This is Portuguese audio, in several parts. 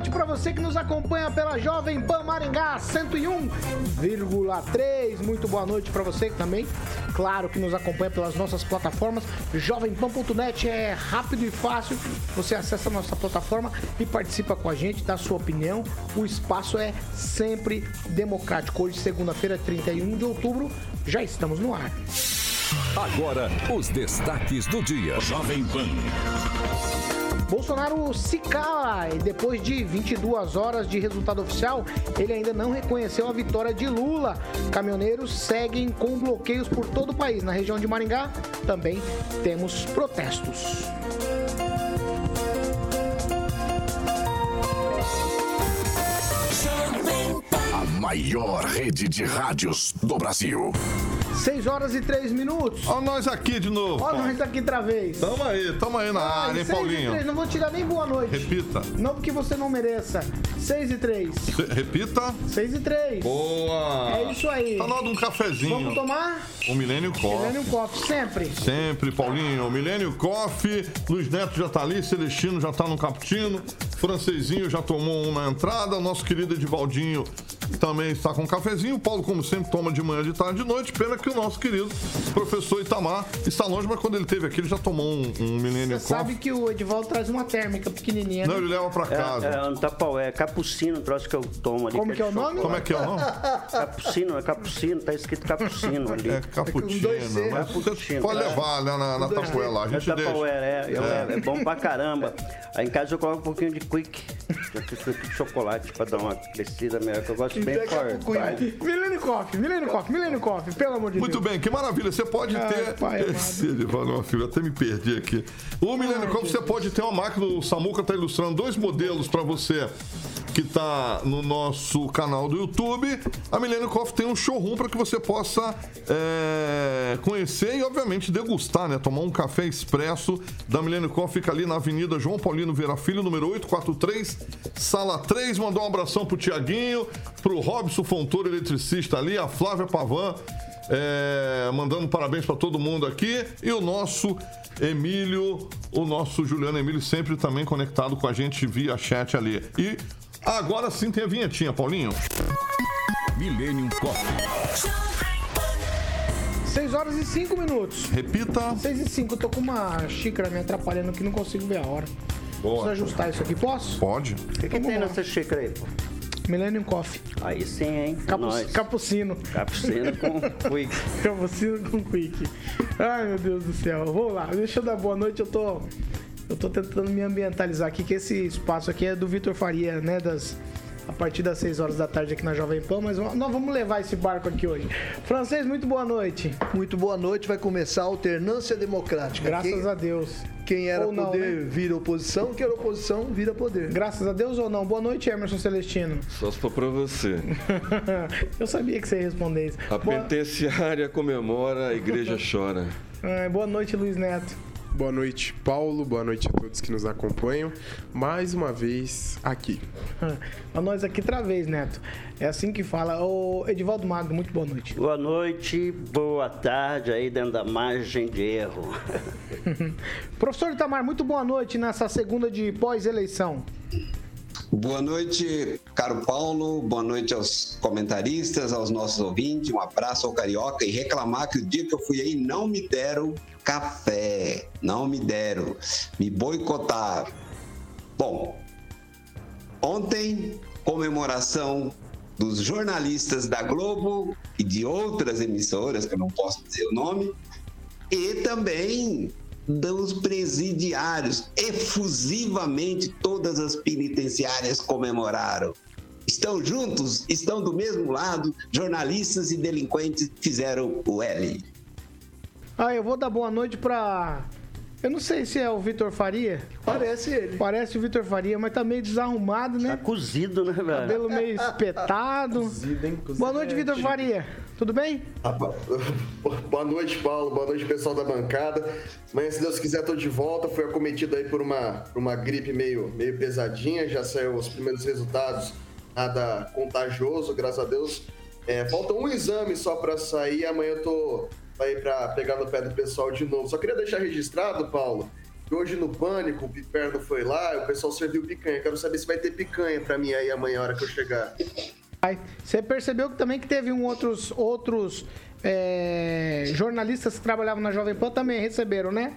Noite para você que nos acompanha pela Jovem Pan Maringá 101,3. Muito boa noite para você também, claro, que nos acompanha pelas nossas plataformas. Jovempan.net é rápido e fácil. Você acessa a nossa plataforma e participa com a gente, dá sua opinião. O espaço é sempre democrático. Hoje, segunda-feira, 31 de outubro, já estamos no ar. Agora, os destaques do dia. Jovem Pan. Bolsonaro se cala e depois de 22 horas de resultado oficial, ele ainda não reconheceu a vitória de Lula. Caminhoneiros seguem com bloqueios por todo o país. Na região de Maringá também temos protestos. Maior rede de rádios do Brasil. 6 horas e 3 minutos. Olha nós aqui de novo. Olha nós aqui outra vez. Tamo aí, tamo aí na área, hein, Paulinho? 3, não vou te dar nem boa noite. Repita. Não porque você não mereça. 6 e 3. Repita. 6 e 3. Boa. É isso aí. Tá na hora de um cafezinho. Vamos tomar? O Milênio Coffee. Milênio Coffee, sempre. Sempre, Paulinho. O Milênio Coffee. Luiz Neto já tá ali, Celestino já tá no cappuccino. Francesinho já tomou um na entrada. Nosso querido Edivaldinho também está com um cafezinho. O Paulo, como sempre, toma de manhã, de tarde, de noite. Pena que o nosso querido professor Itamar está longe, mas quando ele teve aqui, ele já tomou um, um Milênio Você sabe que o Edivaldo traz uma térmica pequenininha. Não, né? ele leva para casa. É, é um tapaué, é capucino, troço que eu tomo ali. Como que é, o nome? Como é que é o nome? Capucino, é capucino, tá escrito capucino ali. É capucino. Mas você pode levar né, na, na tapoé lá. A gente é tapoé, é, é, é, bom pra caramba. Aí em casa eu coloco um pouquinho de quick, de chocolate pra dar uma crescida melhor, que eu gosto bem forte. Milênio Coffee, Milênio Coffee, Milênio Coffee, pelo amor de Muito Deus. Muito bem, que maravilha. Você pode Ai, ter. Pai, Esse, filho, até me perdi aqui. O Milênio Coffee, você pode ter uma máquina. O Samuca está ilustrando dois modelos para você que está no nosso canal do YouTube. A Milênio Coffee tem um showroom para que você possa é, conhecer e, obviamente, degustar, né? Tomar um café expresso da Milênio Coffee, fica ali na Avenida João Paulino Vera Filho, número 843, sala 3. Mandou um abração pro Tiaguinho, pro Robson Fontoura, eletricista ali, a Flávia Pavan. É, mandando parabéns para todo mundo aqui. E o nosso Emílio, o nosso Juliano Emílio, sempre também conectado com a gente via chat ali. E agora sim tem a vinhetinha, Paulinho. Millennium Coffee. 6 horas e 5 minutos. Repita. 6 e 5. Eu tô com uma xícara me atrapalhando aqui, não consigo ver a hora. Boa. Preciso ajustar isso aqui, posso? Pode. O que, que tem nessa xícara aí, pô? Millennium Coffee. Aí sim, hein? Capu Capucino. Capucino com Quick. Capucino com Quick. Ai, meu Deus do céu. Vamos lá. Deixa eu dar boa noite. Eu tô, eu tô tentando me ambientalizar aqui, que esse espaço aqui é do Vitor Faria, né? Das, a partir das 6 horas da tarde aqui na Jovem Pan, mas nós vamos levar esse barco aqui hoje. Francês, muito boa noite. Muito boa noite, vai começar a alternância democrática. Graças quem, a Deus. Quem era ou poder não, né? vira oposição, quem era oposição vira poder. Graças a Deus ou não? Boa noite, Emerson Celestino. Só se for pra você. Eu sabia que você ia responder isso. A boa... penitenciária comemora, a igreja chora. boa noite, Luiz Neto. Boa noite, Paulo. Boa noite a todos que nos acompanham. Mais uma vez aqui. a nós aqui outra vez, Neto. É assim que fala. Ô, Edivaldo Magro, muito boa noite. Boa noite, boa tarde aí dentro da margem de erro. Professor Itamar, muito boa noite nessa segunda de pós-eleição. Boa noite, caro Paulo. Boa noite aos comentaristas, aos nossos ouvintes. Um abraço ao Carioca e reclamar que o dia que eu fui aí não me deram café. Não me deram. Me boicotaram. Bom, ontem, comemoração dos jornalistas da Globo e de outras emissoras, que eu não posso dizer o nome, e também dos presidiários. Efusivamente, todas as penitenciárias comemoraram. Estão juntos, estão do mesmo lado, jornalistas e delinquentes fizeram o L. Ah, eu vou dar boa noite para eu não sei se é o Vitor Faria. Parece ele. Parece o Vitor Faria, mas tá meio desarrumado, né? Tá cozido, né, velho? Cabelo meio espetado. Cozido, hein? Cozido Boa noite, é Vitor. Faria. Tudo bem? Ah, bo- Boa noite, Paulo. Boa noite, pessoal da bancada. Amanhã, se Deus quiser, tô de volta. Fui acometido aí por uma, por uma gripe meio, meio pesadinha. Já saiu os primeiros resultados. Nada contagioso, graças a Deus. É, falta um exame só pra sair. Amanhã eu tô aí pra pegar no pé do pessoal de novo. Só queria deixar registrado, Paulo, que hoje no Pânico, o Piperno foi lá, o pessoal serviu picanha. Quero saber se vai ter picanha pra mim aí amanhã, a hora que eu chegar. Você percebeu que também que teve um outros, outros é, jornalistas que trabalhavam na Jovem Pan também receberam, né?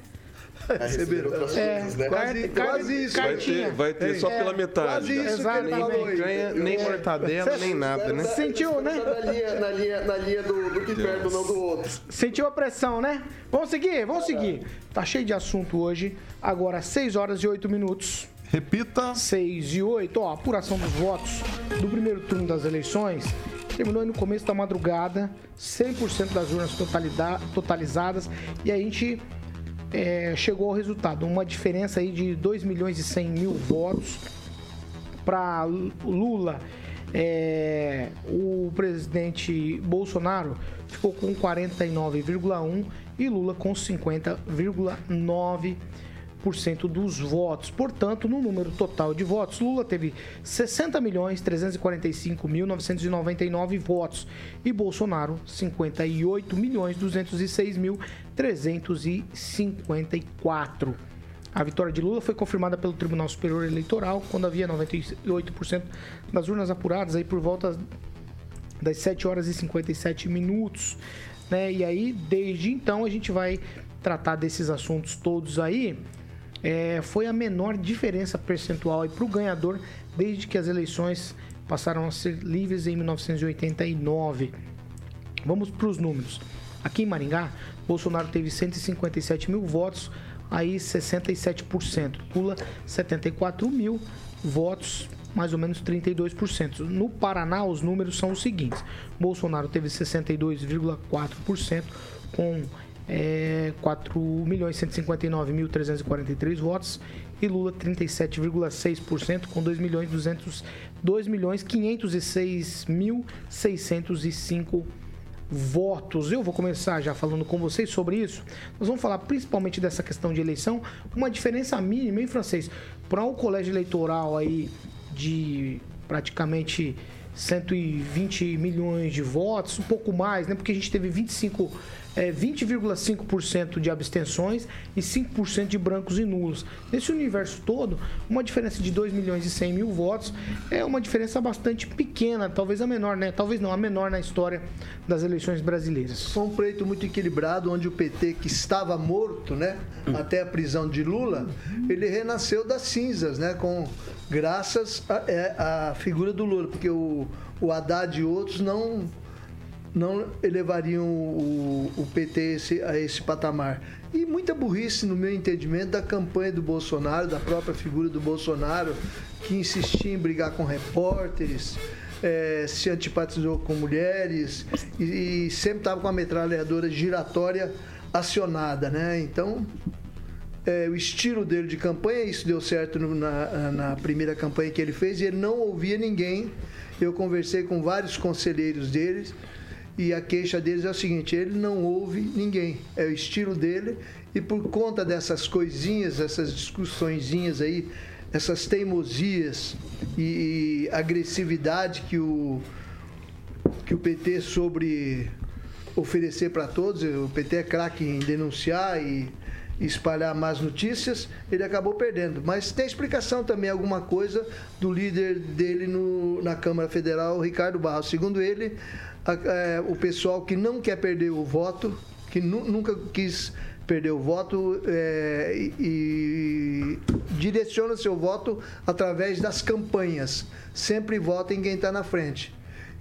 A receber outras É, coisas, né? Quase- quase isso. Vai Cartinha. ter, vai ter só É, pela metade. Quase isso que Exato, ele Nem falou aí. picanha, nem mortadela, nem nada, né? Sentiu, né? Na linha, na linha, na linha do, do Piperno, não do outro. Sentiu a pressão, né? Vamos seguir? Vamos seguir. Tá cheio de assunto hoje. Agora, 6 horas e 8 minutos. Repita. 6 e 8, ó, apuração dos votos do primeiro turno das eleições terminou no começo da madrugada, 100% das urnas totalizadas e a gente é, chegou ao resultado, uma diferença aí de 2 milhões e 100 mil votos para Lula. É, o presidente Bolsonaro ficou com 49,1 e Lula com 50,9% dos votos. Portanto, no número total de votos, Lula teve 60 milhões 345.999 votos e Bolsonaro 58 milhões 206 mil 354. A vitória de Lula foi confirmada pelo Tribunal Superior Eleitoral quando havia 98% das urnas apuradas aí por volta das 7 horas e 57 minutos, né? E aí, desde então, a gente vai tratar desses assuntos todos aí. É, foi a menor diferença percentual para o ganhador desde que as eleições passaram a ser livres em 1989. Vamos para os números. Aqui em Maringá, Bolsonaro teve 157 mil votos, aí 67%. Lula, 74 mil votos, mais ou menos 32%. No Paraná, os números são os seguintes: Bolsonaro teve 62,4%, com é, 4.159.343 votos e Lula 37,6% com 2 milhões 200 2 milhões 506.605 votos. Eu vou começar já falando com vocês sobre isso. Nós vamos falar principalmente dessa questão de eleição, uma diferença mínima em francês para o colégio eleitoral aí de praticamente 120 milhões de votos, um pouco mais, né? Porque a gente teve 25 é, 20,5% de abstenções e 5% de brancos e nulos. Nesse universo todo, uma diferença de 2 milhões e 100 mil votos é uma diferença bastante pequena, talvez a menor, né? Talvez não, a menor na história das eleições brasileiras. Foi um pleito muito equilibrado, onde o PT, que estava morto, né, até a prisão de Lula, ele renasceu das cinzas, né, com graças à é, figura do Lula, porque o, o Haddad e outros não não elevariam o, o PT a esse, a esse patamar. E muita burrice, no meu entendimento, da campanha do Bolsonaro, da própria figura do Bolsonaro, que insistia em brigar com repórteres, eh, se antipatizou com mulheres e, e sempre estava com a metralhadora giratória acionada, né? Então, é, o estilo dele de campanha, isso deu certo no- na, na primeira campanha que ele fez, e ele não ouvia ninguém. Eu conversei com vários conselheiros deles e a queixa deles é o seguinte: ele não ouve ninguém, é o estilo dele, e por conta dessas coisinhas, essas discussõezinhas aí, essas teimosias e, e agressividade que o, que o PT sobre oferecer para todos, o PT é craque em denunciar e espalhar más notícias, ele acabou perdendo. Mas tem explicação também alguma coisa do líder dele no, na Câmara Federal, Ricardo Barros. Segundo ele, a- é, o pessoal que não quer perder o voto, que nu- nunca quis perder o voto é, e, e direciona seu voto através das campanhas. Sempre vota em quem está na frente.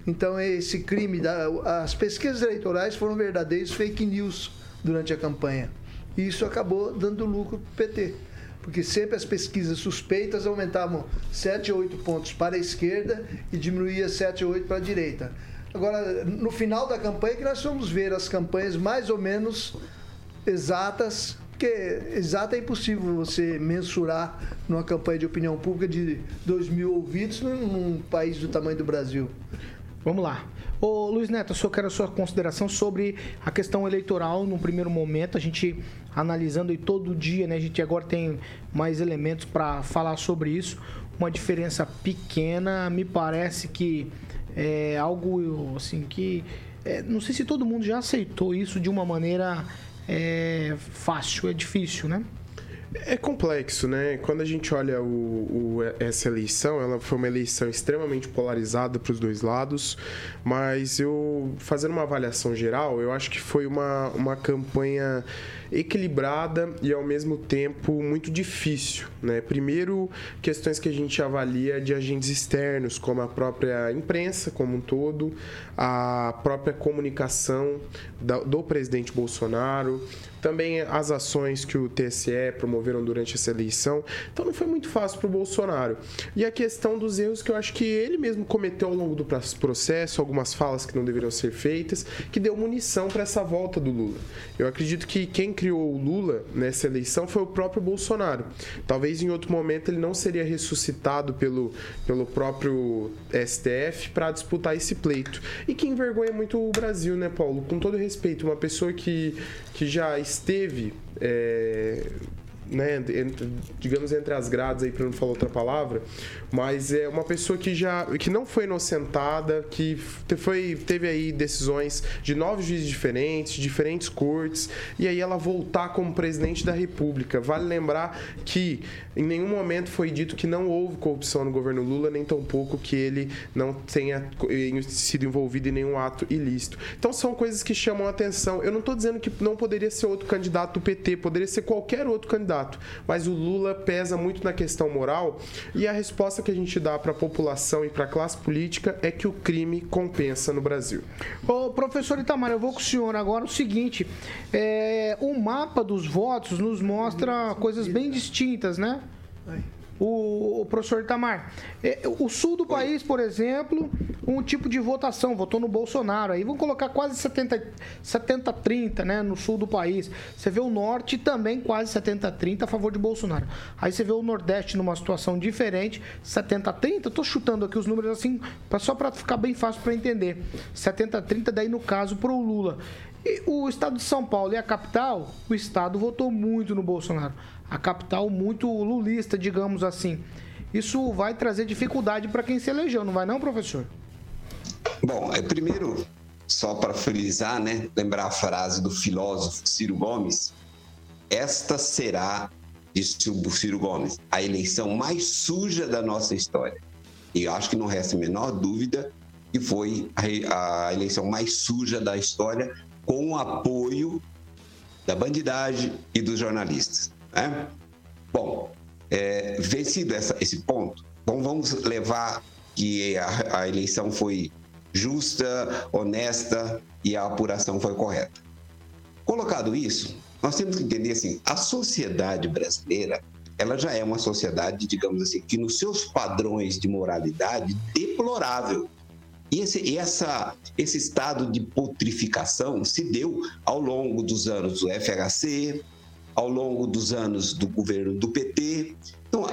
Então esse crime, da- as pesquisas eleitorais foram verdadeiros fake news durante a campanha. E isso acabou dando lucro para o PT. Porque sempre as pesquisas suspeitas aumentavam 7 ou 8 pontos para a esquerda e diminuía 7 ou 8 para a direita. Agora, no final da campanha, que nós vamos ver as campanhas mais ou menos exatas, porque exata é impossível você mensurar numa campanha de opinião pública de 2 mil ouvidos num país do tamanho do Brasil. Vamos lá. Ô, Luiz Neto, só quero a sua consideração sobre a questão eleitoral no primeiro momento. A gente analisando e todo dia, né? A gente agora tem mais elementos para falar sobre isso. Uma diferença pequena, me parece que é algo assim que é, não sei se todo mundo já aceitou isso de uma maneira é, fácil, é difícil, né? É complexo, né? Quando a gente olha o, o, essa eleição, ela foi uma eleição extremamente polarizada para os dois lados, mas eu, fazendo uma avaliação geral, eu acho que foi uma, uma campanha equilibrada e ao mesmo tempo muito difícil. Né? Primeiro, questões que a gente avalia de agentes externos, como a própria imprensa como um todo, a própria comunicação do presidente Bolsonaro, também as ações que o TSE promoveram durante essa eleição. Então não foi muito fácil para o Bolsonaro. E a questão dos erros que eu acho que ele mesmo cometeu ao longo do processo, algumas falas que não deveriam ser feitas, que deu munição para essa volta do Lula. Eu acredito que quem criou o Lula nessa eleição foi o próprio Bolsonaro. Talvez em outro momento ele não seria ressuscitado pelo, pelo próprio STF para disputar esse pleito. E que envergonha muito o Brasil, né, Paulo? Com todo respeito, uma pessoa que, que já esteve. É né, entre, digamos entre as grades aí para não falar outra palavra, mas é uma pessoa que já que não foi inocentada, que foi teve aí decisões de nove juízes diferentes, diferentes cortes, e aí ela voltar como presidente da República. Vale lembrar que em nenhum momento foi dito que não houve corrupção no governo Lula, nem tampouco que ele não tenha sido envolvido em nenhum ato ilícito. Então são coisas que chamam a atenção. Eu não estou dizendo que não poderia ser outro candidato do PT, poderia ser qualquer outro candidato, mas o Lula pesa muito na questão moral e a resposta que a gente dá para a população e para a classe política é que o crime compensa no Brasil. Ô, professor Itamar, eu vou com o senhor agora o seguinte: é, o mapa dos votos nos mostra coisas bem distintas, né? O, o, professor Itamar. É, o sul do país, por exemplo, um tipo de votação, votou no Bolsonaro. Aí vão colocar quase 70-30 70, né, no sul do país. Você vê o norte também quase 70-30 a favor de Bolsonaro. Aí você vê o nordeste numa situação diferente, 70-30. Estou chutando aqui os números assim, só para ficar bem fácil para entender. 70-30, daí no caso, para o Lula. E o estado de São Paulo e a capital, o estado votou muito no Bolsonaro. A capital muito lulista, digamos assim. Isso vai trazer dificuldade para quem se elegeu, não vai não, professor? Bom, é primeiro, só para frisar, né, lembrar a frase do filósofo Ciro Gomes, esta será, disse o Ciro Gomes, a eleição mais suja da nossa história. E acho que não resta a menor dúvida que foi a, a eleição mais suja da história, com o apoio da bandidagem e dos jornalistas. Né? Bom, é, vencido essa, esse ponto, bom, vamos levar que a, a eleição foi justa, honesta e a apuração foi correta. Colocado isso, nós temos que entender assim, a sociedade brasileira, ela já é uma sociedade, digamos assim, que nos seus padrões de moralidade deplorável. E esse, essa, esse estado de putrificação se deu ao longo dos anos do FHC, ao longo dos anos do governo do PT. Então,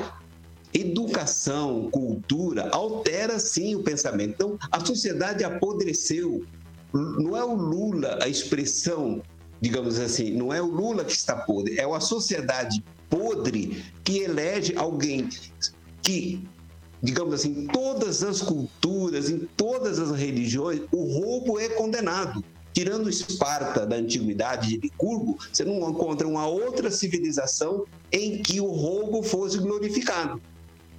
educação, cultura, altera sim o pensamento. Então, a sociedade apodreceu. Não é o Lula a expressão, digamos assim, não é o Lula que está podre, é a sociedade podre que elege alguém que digamos assim, em todas as culturas, em todas as religiões, o roubo é condenado. Tirando Esparta da antiguidade de Licurgo, você não encontra uma outra civilização em que o roubo fosse glorificado.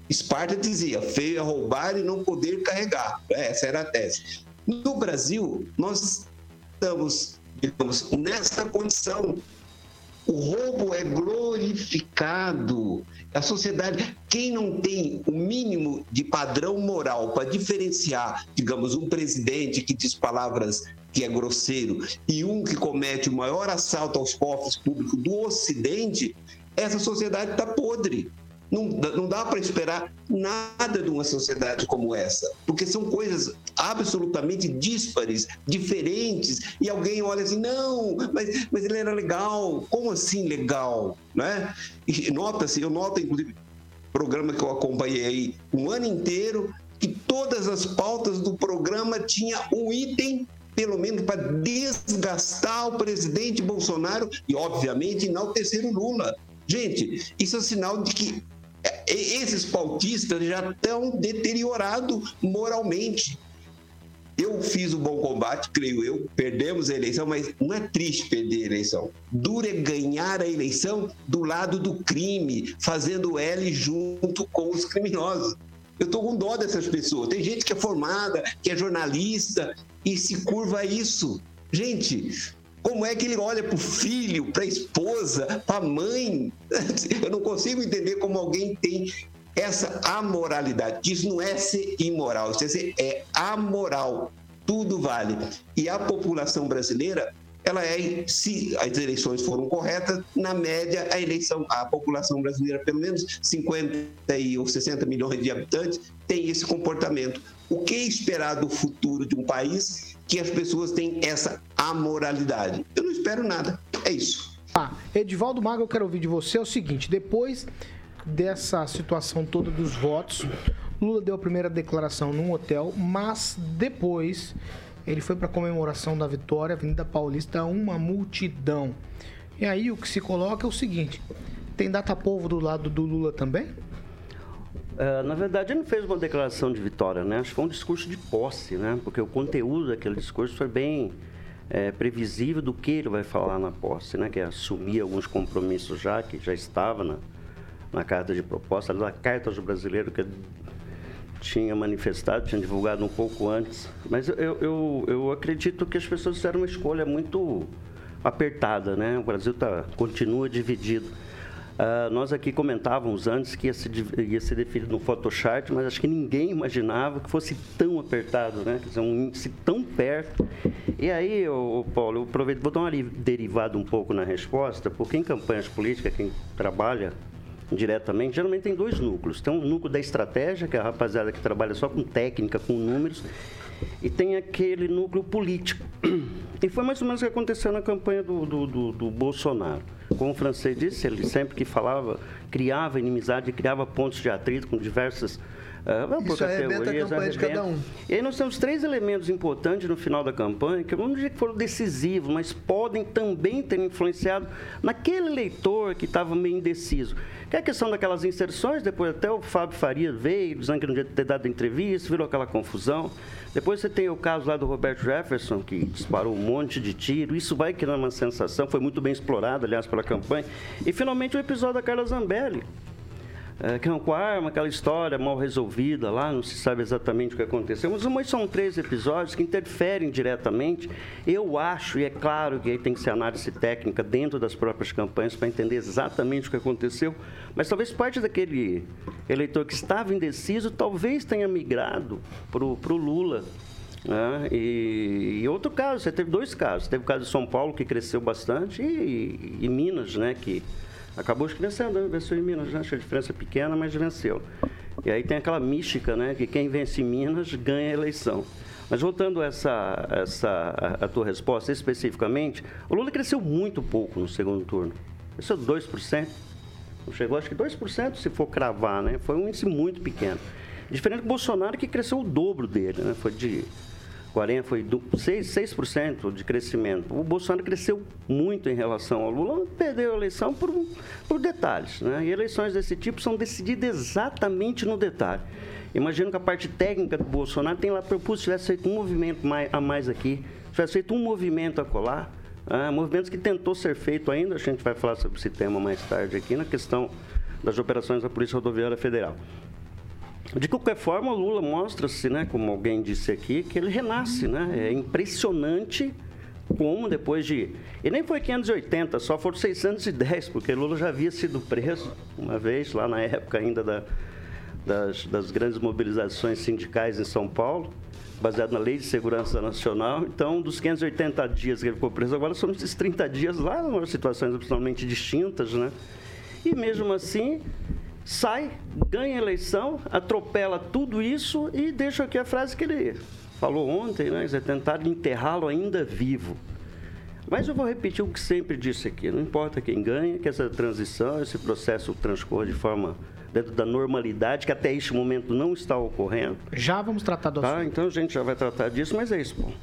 Esparta dizia: feio é roubar e não poder carregar. Essa era a tese. No Brasil, nós estamos, digamos, nessa condição o roubo é glorificado. A sociedade, quem não tem o mínimo de padrão moral para diferenciar, digamos, um presidente que diz palavras que é grosseiro e um que comete o maior assalto aos cofres públicos do Ocidente, essa sociedade está podre. Não, não dá para esperar nada de uma sociedade como essa, porque são coisas absolutamente díspares, diferentes, e alguém olha assim, não, mas, mas ele era legal. Como assim legal? Né? nota-se, eu noto, inclusive, programa que eu acompanhei um ano inteiro, que todas as pautas do programa tinha um item pelo menos para desgastar o presidente Bolsonaro e, obviamente, enaltecer o Lula. Gente, isso é sinal de que é, esses pautistas já estão deteriorados moralmente. Eu fiz o bom combate, creio eu, perdemos a eleição, mas não é triste perder a eleição. Dura é ganhar a eleição do lado do crime, fazendo L junto com os criminosos. Eu estou com dó dessas pessoas. Tem gente que é formada, que é jornalista e se curva a isso. Gente, como é que ele olha para o filho, para a esposa, para a mãe? Eu não consigo entender como alguém tem essa amoralidade. Isso não é ser imoral, isso é, ser, é amoral. Tudo vale. E a população brasileira ela é, se as eleições foram corretas, na média a eleição, a população brasileira, pelo menos 50 ou 60 milhões de habitantes, tem esse comportamento. O que esperar do futuro de um país que as pessoas têm essa amoralidade? Eu não espero nada. É isso. Ah, Edivaldo Maga, eu quero ouvir de você é o seguinte: depois dessa situação toda dos votos, Lula deu a primeira declaração num hotel, mas depois ele foi para a comemoração da vitória, Avenida Paulista, uma multidão. E aí o que se coloca é o seguinte: tem data povo do lado do Lula também? Uh, na verdade, ele não fez uma declaração de vitória, né? Acho que foi um discurso de posse, né? Porque o conteúdo daquele discurso foi bem é, previsível do que ele vai falar na posse, né? Que é assumir alguns compromissos já, que já estava na, na carta de proposta, da carta do brasileiro, que tinha manifestado, tinha divulgado um pouco antes. Mas eu, eu, eu acredito que as pessoas fizeram uma escolha muito apertada, né? O Brasil tá, continua dividido. Uh, nós aqui comentávamos antes que ia ser, ia ser definido no Photoshop, mas acho que ninguém imaginava que fosse tão apertado, né? Quer dizer, um índice tão perto. E aí, ô, Paulo, eu aproveito, vou dar uma derivada um pouco na resposta, porque em campanhas políticas, quem trabalha diretamente, geralmente tem dois núcleos. Tem um núcleo da estratégia, que é a rapaziada que trabalha só com técnica, com números, e tem aquele núcleo político. E foi mais ou menos o que aconteceu na campanha do, do, do, do Bolsonaro. Como o francês disse, ele sempre que falava, criava inimizade, criava pontos de atrito com diversas Uh, Isso arrebenta a campanha de cada um. E aí nós temos três elementos importantes no final da campanha, que eu não dizer que foram decisivos, mas podem também ter influenciado naquele leitor que estava meio indeciso. Que é a questão daquelas inserções, depois até o Fábio Faria veio, dizendo que não devia ter dado entrevista, virou aquela confusão. Depois você tem o caso lá do Roberto Jefferson, que disparou um monte de tiro. Isso vai criando uma sensação, foi muito bem explorado, aliás, pela campanha. E finalmente o episódio da Carla Zambelli é, que é arma, aquela história mal resolvida lá, não se sabe exatamente o que aconteceu, mas, mas são três episódios que interferem diretamente. Eu acho, e é claro que aí tem que ser análise técnica dentro das próprias campanhas para entender exatamente o que aconteceu, mas talvez parte daquele eleitor que estava indeciso talvez tenha migrado para o Lula. Né? E, e, outro caso, você teve dois casos. Teve o caso de São Paulo, que cresceu bastante, e, e Minas, né, que acabou vencendo, né? venceu em Minas, né? Acho que a diferença é pequena, mas venceu. E aí tem aquela mística, né? Que quem vence em Minas ganha a eleição. Mas voltando a essa, essa a, tua resposta especificamente, o Lula cresceu muito pouco no segundo turno. Cresceu 2%. Não chegou, acho que 2% se for cravar, né? Foi um índice muito pequeno. Diferente do Bolsonaro, que cresceu o dobro dele, né? Foi de 40 foi 6%, 6 de crescimento. O Bolsonaro cresceu muito em relação ao Lula, perdeu a eleição por, por detalhes. Né? E eleições desse tipo são decididas exatamente no detalhe. Imagino que a parte técnica do Bolsonaro tem lá propus se tivesse feito um movimento a mais aqui, tivesse feito um movimento a colar, ah, movimentos que tentou ser feito ainda, a gente vai falar sobre esse tema mais tarde aqui, na questão das operações da Polícia Rodoviária Federal. De qualquer forma, o Lula mostra-se, né, como alguém disse aqui, que ele renasce, né? É impressionante como depois de... E nem foi 580, só foram 610, porque Lula já havia sido preso uma vez, lá na época ainda da, das, das grandes mobilizações sindicais em São Paulo. baseado na Lei de Segurança Nacional. Então, dos 580 dias que ele ficou preso, agora são esses 30 dias lá, em situações absolutamente distintas, né? E mesmo assim, sai, ganha a eleição, atropela tudo isso e deixa aqui a frase que ele falou ontem, né? Eles tentaram enterrá-lo ainda vivo. Mas eu vou repetir o que sempre disse aqui: não importa quem ganha, que essa transição, esse processo transcorra de forma dentro da normalidade, que até este momento não está ocorrendo. Já vamos tratar do tá? Então a gente já vai tratar disso, mas é isso, bom.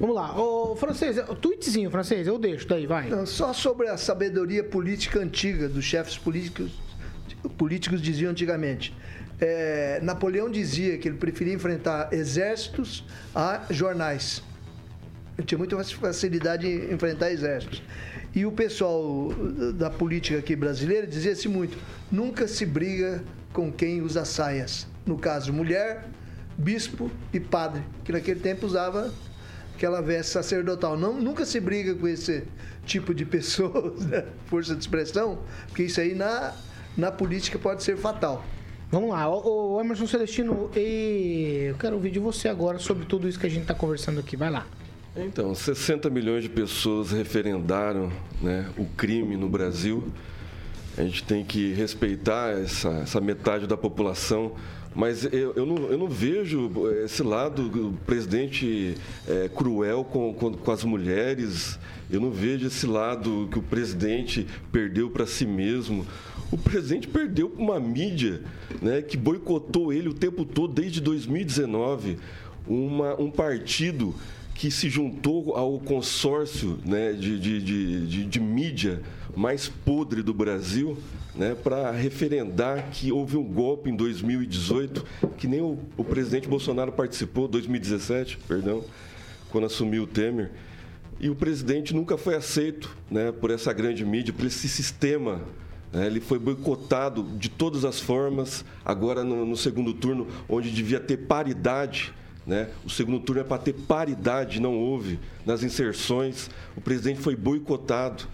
Vamos lá. Ô, francês, o tweetzinho, francês, eu deixo daí, vai. Não, só sobre a sabedoria política antiga dos chefes políticos, políticos diziam antigamente. É, Napoleão dizia que ele preferia enfrentar exércitos a jornais. Ele tinha muita facilidade em enfrentar exércitos. E o pessoal da política aqui brasileira dizia-se muito: nunca se briga com quem usa saias. No caso, mulher, bispo e padre, que naquele tempo usava aquela veste sacerdotal. Não, nunca se briga com esse tipo de pessoas, né? força de expressão, porque isso aí na, na política pode ser fatal. Vamos lá, o, o Emerson Celestino, e eu quero ouvir de você agora sobre tudo isso que a gente está conversando aqui. Vai lá. Então, 60 milhões de pessoas referendaram né, o crime no Brasil. A gente tem que respeitar essa, essa metade da população. Mas eu, eu, não, eu não vejo esse lado do presidente é, cruel com, com, com as mulheres. Eu não vejo esse lado que o presidente perdeu para si mesmo. O presidente perdeu para uma mídia né, que boicotou ele o tempo todo, desde 2019. Uma, um partido que se juntou ao consórcio né, de, de, de, de, mídia mais podre do Brasil né, para referendar que houve um golpe em 2018, que nem o, o presidente Bolsonaro participou, 2017, perdão, quando assumiu o Temer. E o presidente nunca foi aceito né, por essa grande mídia, por esse sistema né. ele foi boicotado de todas as formas. Agora, no, no segundo turno, onde devia ter paridade né? O segundo turno é para ter paridade, não houve. Nas inserções, o presidente foi boicotado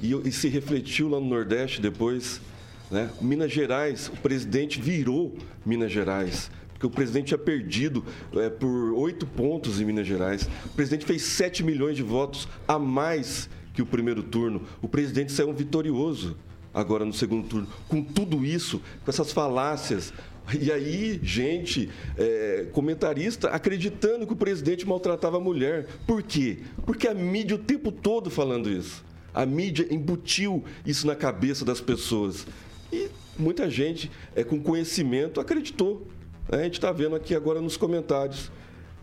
e, e se refletiu lá no Nordeste depois. Né? Minas Gerais, o presidente virou Minas Gerais porque o presidente tinha perdido é, por oito pontos em Minas Gerais. O presidente fez 7 milhões de votos a mais que o primeiro turno. O presidente saiu vitorioso agora no segundo turno. Com tudo isso, com essas falácias, e aí, gente, é, comentarista acreditando que o presidente maltratava a mulher. Por quê? Porque a mídia o tempo todo falando isso. A mídia embutiu isso na cabeça das pessoas. E muita gente é, com conhecimento acreditou. A gente está vendo aqui agora nos comentários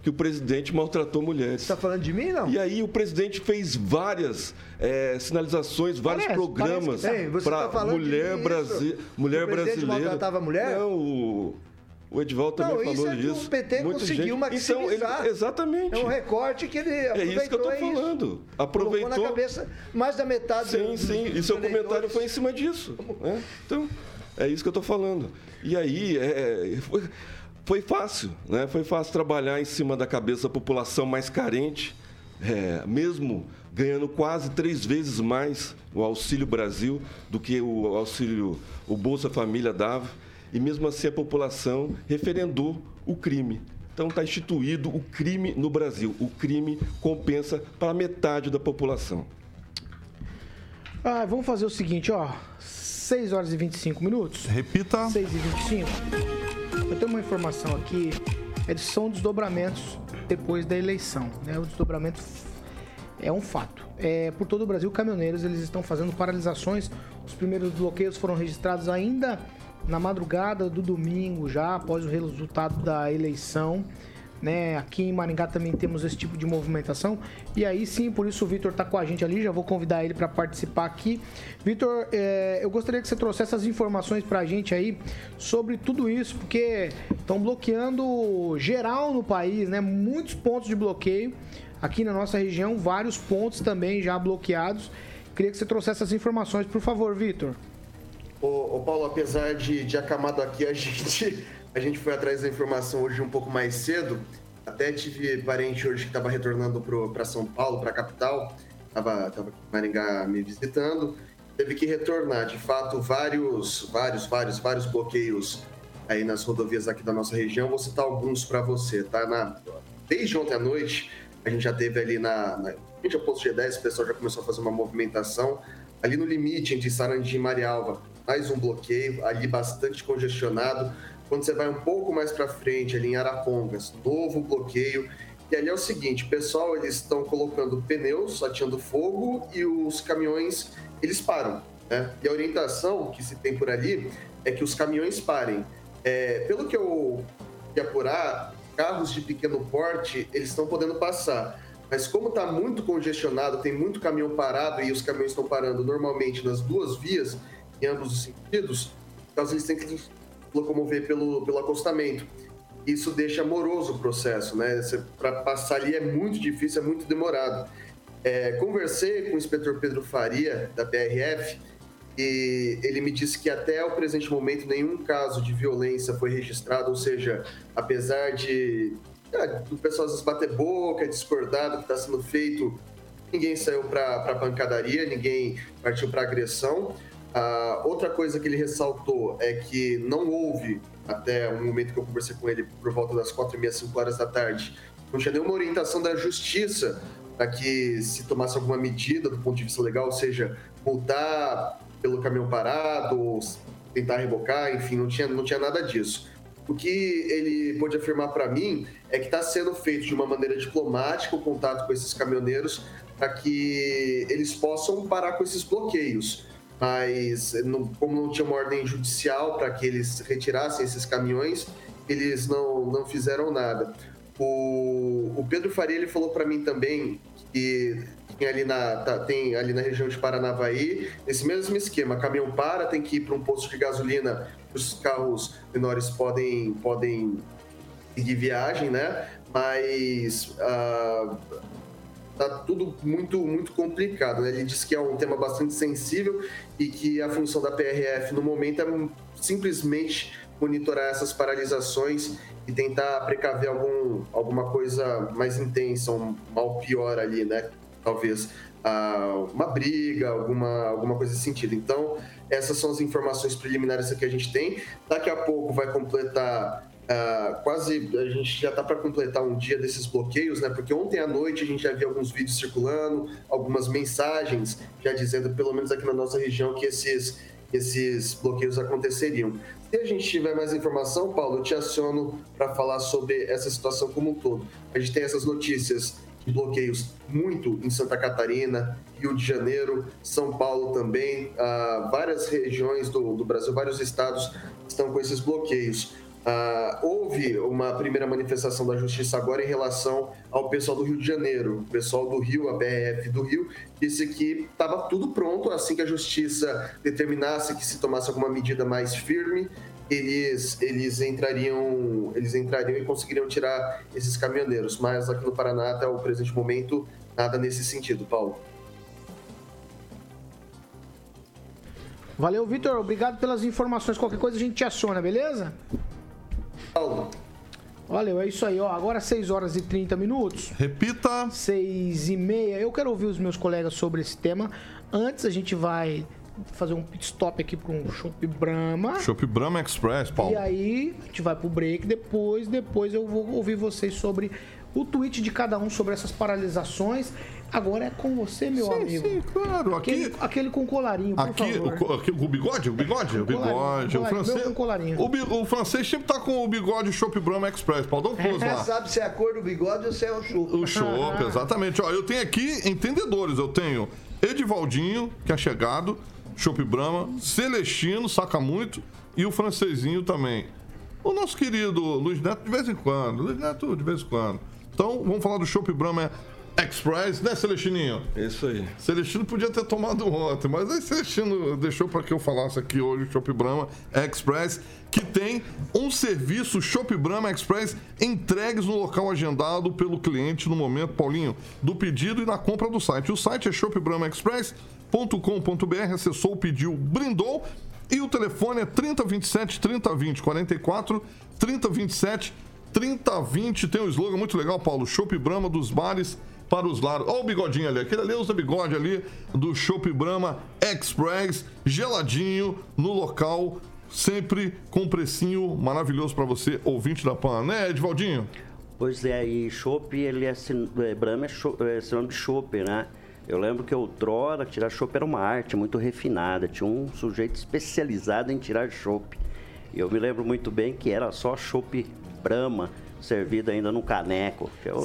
que o presidente maltratou mulheres. Você está falando de mim, não? E aí o presidente fez várias é, sinalizações, vários parece, programas para tá mulher, Brasi mulher o brasileira. maltratava a mulher? Não, o, o Edivaldo também não, falou isso. É disso. O PT Muita conseguiu gente... maximizar. Então, ele, exatamente. É um recorte que ele É isso que eu estou falando. Aproveitou. Na cabeça mais da metade. Sim, do, sim. E seu comentário foi em cima disso. Né? Então, é isso que eu estou falando. E aí, é, foi, foi fácil, né? Foi fácil trabalhar em cima da cabeça da população mais carente, é, mesmo ganhando quase três vezes mais o Auxílio Brasil do que o auxílio, o Bolsa Família dava, e mesmo assim a população referendou o crime. Então está instituído o crime no Brasil. O crime compensa para metade da população. Ah, vamos fazer o seguinte, ó. 6 horas e 25 minutos. Repita. 6 e 25. Eu tenho uma informação aqui, é são desdobramentos depois da eleição. Né? O desdobramento é um fato. É, por todo o Brasil, caminhoneiros eles estão fazendo paralisações. Os primeiros bloqueios foram registrados ainda na madrugada do domingo, já após o resultado da eleição. Né? Aqui em Maringá também temos esse tipo de movimentação. E aí sim, por isso o Vitor está com a gente ali, já vou convidar ele para participar aqui. Vitor, é, eu gostaria que você trouxesse essas informações para a gente aí sobre tudo isso, porque estão bloqueando geral no país, né? Muitos pontos de bloqueio. Aqui na nossa região, vários pontos também já bloqueados. Queria que você trouxesse essas informações, por favor, Vitor. Ô, ô, Paulo, apesar de, de acamado aqui, a gente a gente foi atrás da informação hoje um pouco mais cedo. Até tive parente hoje que estava retornando para São Paulo, para a capital. Estava tava em Maringá me visitando. Teve que retornar. De fato, vários, vários, vários, vários bloqueios aí nas rodovias aqui da nossa região. Vou citar alguns para você, tá? Na desde ontem à noite, a gente já teve ali na, na frente ao posto G10, o pessoal já começou a fazer uma movimentação. Ali no limite entre Sarandi e Marialva, mais um bloqueio, ali bastante congestionado. Quando você vai um pouco mais para frente, ali em Arapongas, novo bloqueio. E ali é o seguinte, pessoal, eles estão colocando pneus, atirando fogo e os caminhões, eles param. Né? E a orientação que se tem por ali é que os caminhões parem. É, pelo que eu ia apurar, carros de pequeno porte, eles estão podendo passar. Mas como está muito congestionado, tem muito caminhão parado e os caminhões estão parando normalmente nas duas vias, em ambos os sentidos, então eles têm que locomover pelo, pelo acostamento. Isso deixa moroso o processo, né? Para passar ali é muito difícil, é muito demorado. É, conversei com o inspetor Pedro Faria, da BRF, e ele me disse que até o presente momento nenhum caso de violência foi registrado, ou seja, apesar de é, o pessoal às vezes bater boca, discordar do que está sendo feito, ninguém saiu para pancadaria, ninguém partiu para agressão. Ah, outra coisa que ele ressaltou é que não houve, até o momento que eu conversei com ele, por volta das quatro e meia, cinco horas da tarde, não tinha nenhuma orientação da justiça para que se tomasse alguma medida do ponto de vista legal, ou seja, multar pelo caminhão parado, tentar rebocar, enfim, não tinha, não tinha nada disso. O que ele pôde afirmar para mim é que está sendo feito de uma maneira diplomática o contato com esses caminhoneiros para que eles possam parar com esses bloqueios. Mas, não, como não tinha uma ordem judicial para que eles retirassem esses caminhões, eles não, não fizeram nada. O, o Pedro Faria ele falou para mim também que tem ali na, tá, tem ali na região de Paranavaí, esse mesmo esquema, caminhão para, tem que ir para um posto de gasolina, os carros menores podem, podem seguir viagem, né? Mas uh, tá tudo muito, muito complicado. Né? Ele disse que é um tema bastante sensível e que a função da PRF no momento é simplesmente monitorar essas paralisações e tentar precaver algum, alguma coisa mais intensa, um mal pior ali, né? Talvez uh, uma briga, alguma, alguma coisa nesse sentido. Então, essas são as informações preliminares que a gente tem. Daqui a pouco vai completar Uh, quase a gente já está para completar um dia desses bloqueios, né? Porque ontem à noite a gente já viu alguns vídeos circulando, algumas mensagens já dizendo, pelo menos aqui na nossa região, que esses, esses bloqueios aconteceriam. Se a gente tiver mais informação, Paulo, eu te aciono para falar sobre essa situação como um todo. A gente tem essas notícias de bloqueios muito em Santa Catarina, Rio de Janeiro, São Paulo também, uh, várias regiões do, do Brasil, vários estados estão com esses bloqueios. Uh, houve uma primeira manifestação da justiça agora em relação ao pessoal do Rio de Janeiro. O pessoal do Rio, a BRF do Rio, disse que estava tudo pronto assim que a justiça determinasse que se tomasse alguma medida mais firme, eles, eles entrariam eles entrariam e conseguiriam tirar esses caminhoneiros. Mas aqui no Paraná, até o presente momento, nada nesse sentido, Paulo. Valeu, Vitor. Obrigado pelas informações. Qualquer coisa a gente te aciona, beleza? Paulo. Valeu, é isso aí, ó. Agora 6 horas e 30 minutos. Repita. 6 e meia. Eu quero ouvir os meus colegas sobre esse tema. Antes a gente vai fazer um pit stop aqui para um Shop Brahma. Shop Brahma Express, Paulo. E aí a gente vai pro break depois. Depois eu vou ouvir vocês sobre o tweet de cada um sobre essas paralisações Agora é com você, meu sim, amigo. Sim, claro. Aquele, aqui, aquele com colarinho, por aqui, favor. O, aqui, o bigode? O bigode? O, bigode. O, francês, com colarinho. O, o, francês sempre tá com o bigode Shop Brahma Express. Paulo, dá um close lá. sabe se é a cor do bigode ou se é o chopp. O chopp, exatamente. Ó, eu tenho aqui entendedores. Eu tenho Edivaldinho, que é chegado, Shop Brahma, Celestino, saca muito, e o francesinho também. O nosso querido Luiz Neto, de vez em quando. Luiz Neto, de vez em quando. Então, vamos falar do Shop Brahma Express, né, Celestininho? Isso aí. Celestino podia ter tomado ontem, mas aí Celestino deixou para que eu falasse aqui hoje o Shop Brahma Express, que tem um serviço Shop Brahma Express entregues no local agendado pelo cliente no momento, Paulinho, do pedido e na compra do site. O site é shopbrahmaexpress.com.br, acessou, pediu, brindou e o telefone é 3027 3020 44 3027 3020. Tem um slogan muito legal, Paulo, Shop Brahma dos bares para os lados. Olha o bigodinho ali, aquele ali usa bigode ali do Chopp Brahma Express, geladinho no local, sempre com precinho maravilhoso para você, ouvinte da PAN, né, Edvaldinho? Pois é, e chopp, ele é, é Brahma é, é sinônimo de chopp, né? Eu lembro que outrora tirar chopp era uma arte muito refinada, tinha um sujeito especializado em tirar chopp. E eu me lembro muito bem que era só chopp Brahma, servido ainda no caneco. Que eu,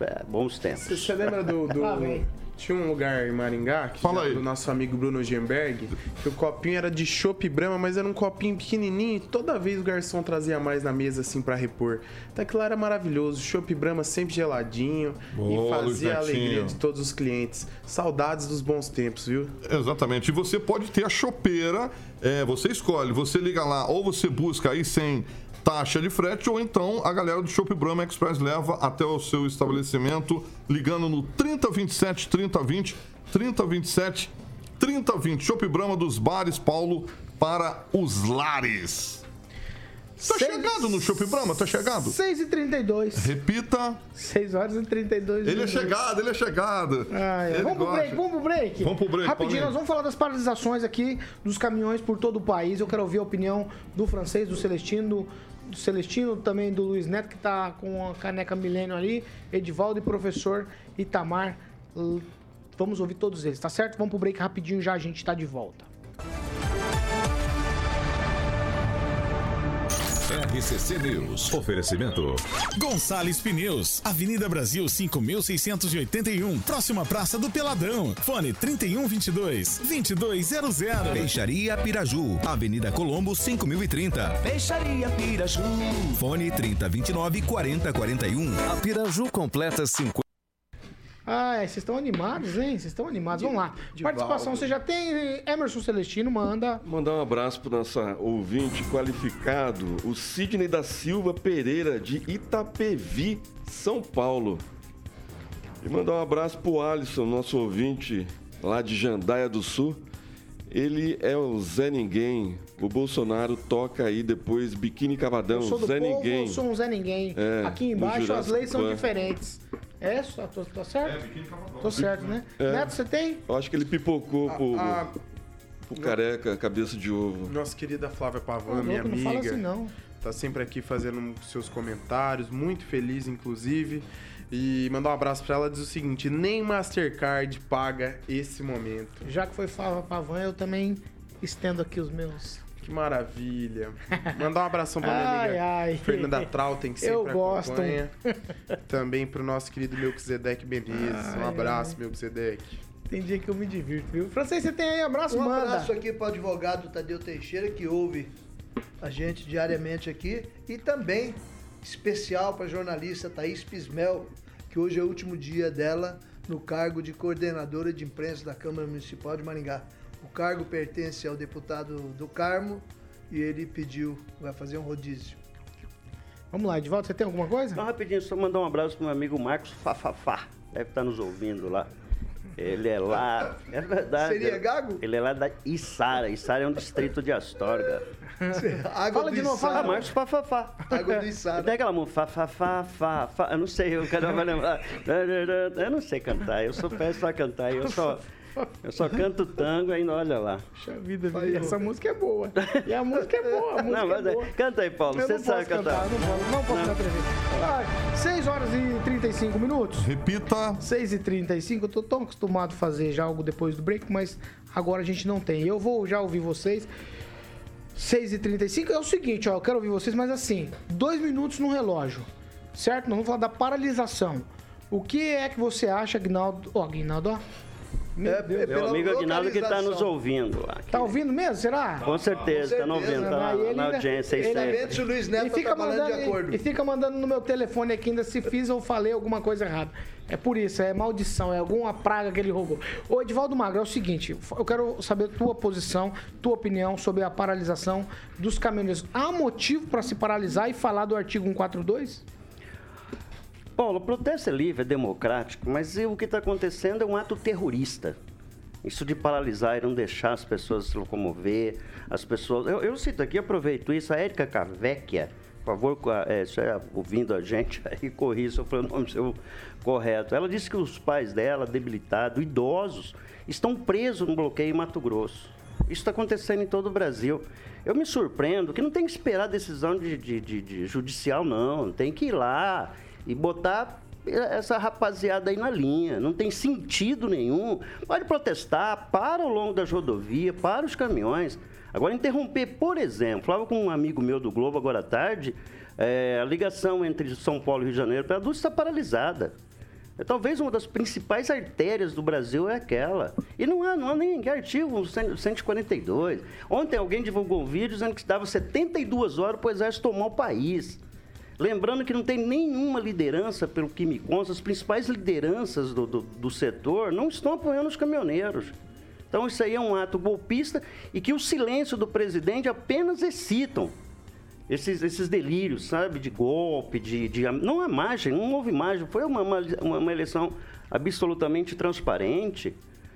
é, bons tempos. Você lembra do, do, tinha um lugar em Maringá, que Fala aí. do nosso amigo Bruno Gemberg, que o copinho era de chopp brama, mas era um copinho pequenininho e toda vez o garçom trazia mais na mesa assim para repor. Então aquilo era maravilhoso, chopp brama sempre geladinho Boa, e fazia a alegria de todos os clientes. Saudades dos bons tempos, viu? Exatamente. E você pode ter a chopeira, é, você escolhe, você liga lá ou você busca aí sem taxa de frete, ou então a galera do Shop Brahma Express leva até o seu estabelecimento, ligando no 3027 3020 3027 3020. Shop Brahma dos bares, Paulo, para os lares. Tá Seis... chegado no Shop Brahma? Tá chegado? 6h32. Repita. 6 horas e 32 Ele é chegado, ele é chegado. Ah, é. Vamos pro break, vamos pro break. Vamos pro break. Rapidinho, Paulinho. nós vamos falar das paralisações aqui dos caminhões por todo o país. Eu quero ouvir a opinião do francês, do Celestino, do do Celestino, também do Luiz Neto, que está com a caneca Milênio ali, Edivaldo e professor Itamar. Vamos ouvir todos eles, tá certo? Vamos pro break rapidinho já, a gente está de volta. RCC News. Oferecimento. Gonçalves Pneus. Avenida Brasil 5681. Próxima Praça do Peladão. Fone 3122 2200. Peixaria Piraju. Avenida Colombo 5030. Peixaria Piraju. Fone 3029 4041. A Piraju completa 50 ah, é, vocês estão animados, hein? Vocês estão animados. Vamos lá. Participação, você já tem Emerson Celestino, manda. Mandar um abraço para nossa ouvinte qualificado, o Sidney da Silva Pereira, de Itapevi, São Paulo. E mandar um abraço pro Alisson, nosso ouvinte lá de Jandaia do Sul. Ele é o Zé Ninguém. O Bolsonaro toca aí depois Biquíni Cavadão, eu sou do Zé povo, Ninguém. Eu sou um Zé Ninguém. É, Aqui embaixo as leis são diferentes. É, tá, tô, tô certo? É, tô certo, né? É. Neto, você tem? Eu acho que ele pipocou a, pro, a, pro careca, cabeça de ovo. Nossa querida Flávia Pavan, minha amiga. Não fala assim, não. Tá sempre aqui fazendo seus comentários, muito feliz, inclusive. E mandar um abraço para ela diz o seguinte: nem Mastercard paga esse momento. Já que foi Flávia Pavan, eu também estendo aqui os meus que maravilha. Mandar um abração pra minha ai, amiga ai. Fernanda Trautem, que sempre Eu gosto. acompanha. Também pro nosso querido Melquisedeque Menezes. um abraço, Melquisedeque. Tem dia que eu me divirto, viu? Francês, você tem aí abraço, um manda. Um abraço aqui pro advogado Tadeu Teixeira, que ouve a gente diariamente aqui. E também especial pra jornalista Thaís Pismel, que hoje é o último dia dela no cargo de coordenadora de imprensa da Câmara Municipal de Maringá. O cargo pertence ao deputado do Carmo e ele pediu, vai fazer um rodízio. Vamos lá, Edvaldo, você tem alguma coisa? Não, rapidinho, só mandar um abraço pro meu amigo Marcos Fafafá. Deve estar nos ouvindo lá. Ele é lá. É verdade. Seria gago? Ele é lá da Içara. Içara é um distrito de Astorga. Água fala de novo, fala. Ah, Marcos Fafafá. Água do Içara. Tem aquela música, Fafafá, fa, Eu não sei, eu quero vai lembrar. Eu não sei cantar, eu sou péssimo a cantar. Eu só. Eu só canto tango ainda, olha lá. Puxa vida, essa música é boa. E a música é boa, a música não, é, é boa. Canta aí, Paulo, eu você sabe cantar. cantar. Não posso, não posso cantar 6 horas e 35 minutos. Repita. 6 e 35 eu tô tão acostumado a fazer já algo depois do break, mas agora a gente não tem. Eu vou já ouvir vocês. 6 e 35 é o seguinte, ó, eu quero ouvir vocês, mas assim, dois minutos no relógio, certo? Nós vamos falar da paralisação. O que é que você acha, Aguinaldo? Ó, Aguinaldo, ó. Meu, é, Deus. Meu amigo Aguinaldo que está nos ouvindo lá. Está ouvindo mesmo, será? Com certeza, está ouvindo, está na, na audiência. Ele, ele, o Luiz Neto e fica mandando, de acordo. E, fica mandando no meu telefone aqui ainda se fiz ou falei alguma coisa errada. É por isso, é maldição, é alguma praga que ele roubou. Ô, Edivaldo Magro, é o seguinte, eu quero saber tua posição, tua opinião sobre a paralisação dos caminhoneiros. Há motivo para se paralisar e falar do artigo 142? Paulo, o protesto é livre, é democrático, mas o que está acontecendo é um ato terrorista. Isso de paralisar e não deixar as pessoas se locomover, as pessoas. Eu, eu cito aqui, aproveito isso, a Érica Cavecchia, por favor, é, se é ouvindo a gente aí, corrija se eu falei o nome seu correto. Ela disse que os pais dela, debilitados, idosos, estão presos no bloqueio em Mato Grosso. Isso está acontecendo em todo o Brasil. Eu me surpreendo que não tem que esperar decisão de, de, de, de judicial, não. Tem que ir lá e botar essa rapaziada aí na linha. Não tem sentido nenhum. Pode protestar, para ao longo das rodovias, para os caminhões. Agora, interromper, por exemplo, falava com um amigo meu do Globo agora à tarde, é, a ligação entre São Paulo e Rio de Janeiro para a está paralisada. É, talvez uma das principais artérias do Brasil é aquela. E não há, não há nem artigo 142. Ontem alguém divulgou um vídeo dizendo que dava 72 horas para o Exército tomar o país. Lembrando que não tem nenhuma liderança, pelo que me consta, as principais lideranças do, do, do setor não estão apoiando os caminhoneiros. Então isso aí é um ato golpista e que o silêncio do presidente apenas excitam esses, esses delírios, sabe, de golpe, de, de não há margem, não houve margem, foi uma, uma, uma eleição absolutamente transparente.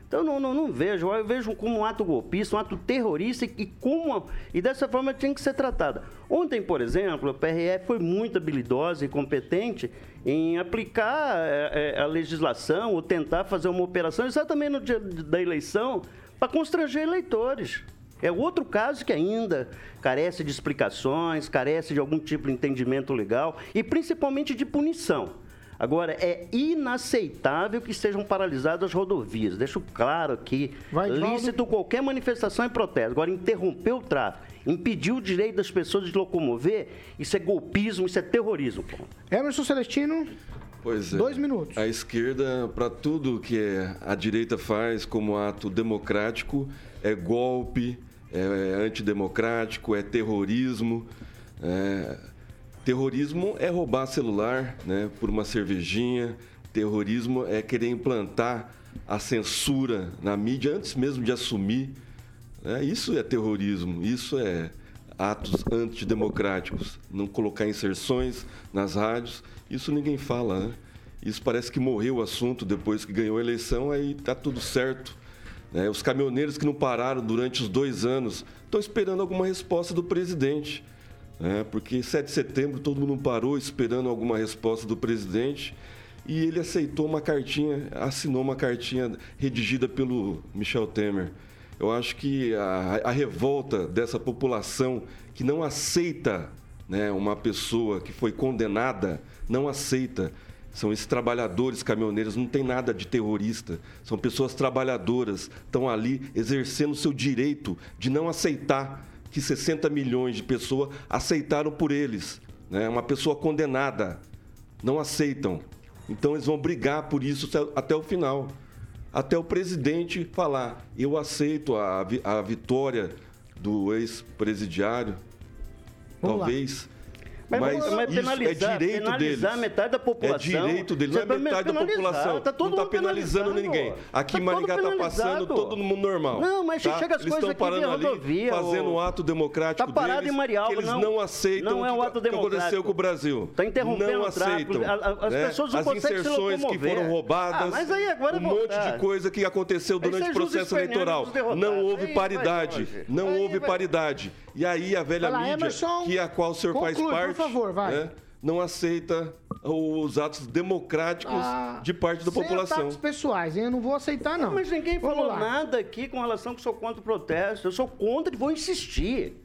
Então não, não, não, vejo, eu vejo como um ato golpista, um ato terrorista e, como e dessa forma tinha que ser tratada. Ontem, por exemplo, a PRF foi muito habilidosa e competente em aplicar é, é, a legislação ou tentar fazer uma operação exatamente no dia da eleição para constranger eleitores. É outro caso que ainda carece de explicações, carece de algum tipo de entendimento legal e principalmente de punição. Agora, é inaceitável que sejam paralisadas as rodovias. Deixo claro aqui, Vai, lícito qualquer manifestação e protesto. Agora, interromper o tráfego, impedir o direito das pessoas de locomover, isso é golpismo, isso é terrorismo. Emerson Celestino, Pois é. Dois minutos. A esquerda, para tudo que a direita faz como ato democrático, é golpe, é antidemocrático, é terrorismo. É Terrorismo é roubar celular né, por uma cervejinha. Terrorismo é querer implantar a censura na mídia antes mesmo de assumir. Né? Isso é terrorismo, isso é atos antidemocráticos. Não colocar inserções nas rádios, isso ninguém fala. Né? Isso parece que morreu o assunto depois que ganhou a eleição, aí está tudo certo. Né? Os caminhoneiros que não pararam durante os dois anos estão esperando alguma resposta do presidente. Né? Porque 7 de setembro todo mundo parou esperando alguma resposta do presidente e ele aceitou uma cartinha, assinou uma cartinha redigida pelo Michel Temer. Eu acho que a, a revolta dessa população que não aceita né, uma pessoa que foi condenada, não aceita. São esses trabalhadores caminhoneiros, não tem nada de terrorista. São pessoas trabalhadoras, estão ali exercendo o seu direito de não aceitar que 60 milhões de pessoas aceitaram por eles. Né? Uma pessoa condenada. Não aceitam. Então eles vão brigar por isso até o final. Até o presidente falar: eu aceito a, a vitória do ex-presidiário. Talvez. Lá. Mas, mas, mas penalizar, é direito penalizar deles. metade da população. É direito deles, não é metade da população. Tá todo não está penalizando ninguém. Aqui tá em Maringá está passando todo mundo normal. Não, mas tá? chega as eles coisas estão parando ali, rodovia, fazendo um ato democrático tá parado deles, em Marialva, que eles não, não aceitam não é um ato o que aconteceu com o Brasil. Está interrompendo não aceitam. As né? pessoas não As inserções que foram roubadas, ah, um monte de coisa que aconteceu durante o processo eleitoral. Não houve paridade. Não houve paridade. E aí a velha mídia, que a qual o senhor faz parte... Por favor, vai né, não aceita os atos democráticos ah, de parte da população. Ataques pessoais, hein? Eu não vou aceitar, não. Mas ninguém Vamos falou lá. nada aqui com relação que sou contra o protesto. Eu sou contra e vou insistir.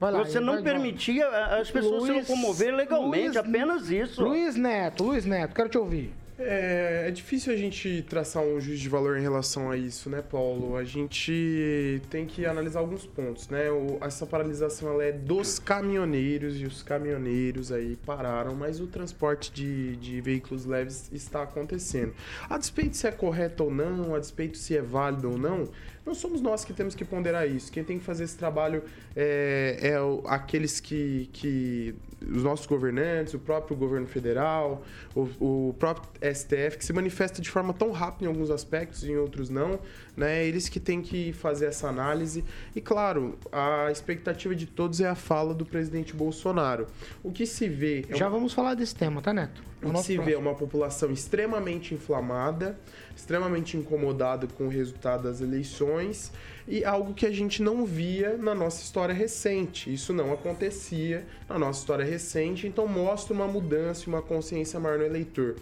Lá, Você não vai, permitia as pessoas Luiz, se locomoverem legalmente, Luiz, apenas isso. Luiz Neto, Luiz Neto, quero te ouvir. É, é difícil a gente traçar um juízo de valor em relação a isso, né, Paulo? A gente tem que analisar alguns pontos, né? O, essa paralisação ela é dos caminhoneiros e os caminhoneiros aí pararam, mas o transporte de, de veículos leves está acontecendo. A despeito se é correto ou não, a despeito se é válido ou não, não somos nós que temos que ponderar isso. Quem tem que fazer esse trabalho é, é aqueles que, que. os nossos governantes, o próprio governo federal, o, o próprio STF, que se manifesta de forma tão rápida em alguns aspectos e em outros não. Né? Eles que têm que fazer essa análise. E, claro, a expectativa de todos é a fala do presidente Bolsonaro. O que se vê. É Já vamos falar desse tema, tá, Neto? O que se vê é uma população extremamente inflamada, extremamente incomodada com o resultado das eleições e algo que a gente não via na nossa história recente. Isso não acontecia na nossa história recente, então mostra uma mudança e uma consciência maior no eleitor.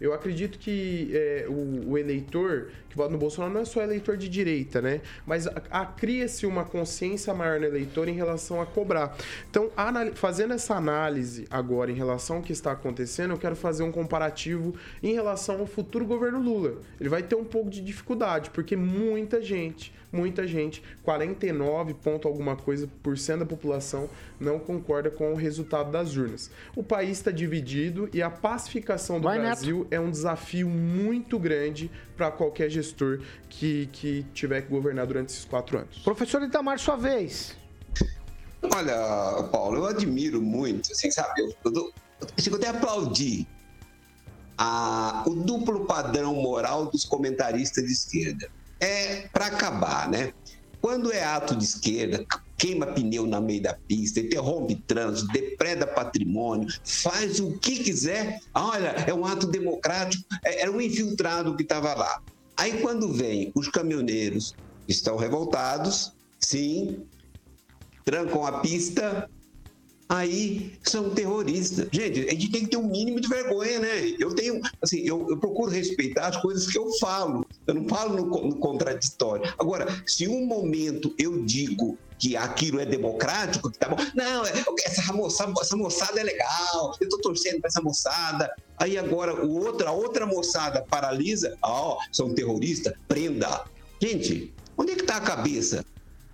Eu acredito que é, o, o, eleitor que vota no Bolsonaro não é só eleitor de direita, né? Mas cria-se uma consciência maior no eleitor em relação a cobrar. Então, fazendo essa análise agora em relação ao que está acontecendo, eu quero fazer um comparativo em relação ao futuro governo Lula. Ele vai ter um pouco de dificuldade, porque muita gente muita gente, 49 ponto alguma coisa por cento da população não concorda com o resultado das urnas. O país está dividido e a pacificação do Vai, Brasil Neto. é um desafio muito grande para qualquer gestor que, que tiver que governar durante esses quatro anos. Professor Itamar, sua vez. Olha, Paulo, eu admiro muito, assim, sabe? Eu, eu, eu, eu chego até a aplaudir a, o duplo padrão moral dos comentaristas de esquerda é para acabar, né? Quando é ato de esquerda, queima pneu na meio da pista, interrompe trânsito, depreda patrimônio, faz o que quiser. Olha, é um ato democrático, é, era um infiltrado que estava lá. Aí quando vem os caminhoneiros, estão revoltados, sim, trancam a pista, aí são terroristas. Gente, a gente tem que ter um mínimo de vergonha, né? Eu tenho, assim, eu, eu procuro respeitar as coisas que eu falo. Eu não falo no, no contraditório. Agora, se um momento eu digo que aquilo é democrático, que tá bom. Não, é, essa, moçada, essa moçada é legal, eu tô torcendo para essa moçada. Aí agora o outra, outra moçada paralisa, ó, oh, são terroristas, prenda. Gente, onde é que tá a cabeça?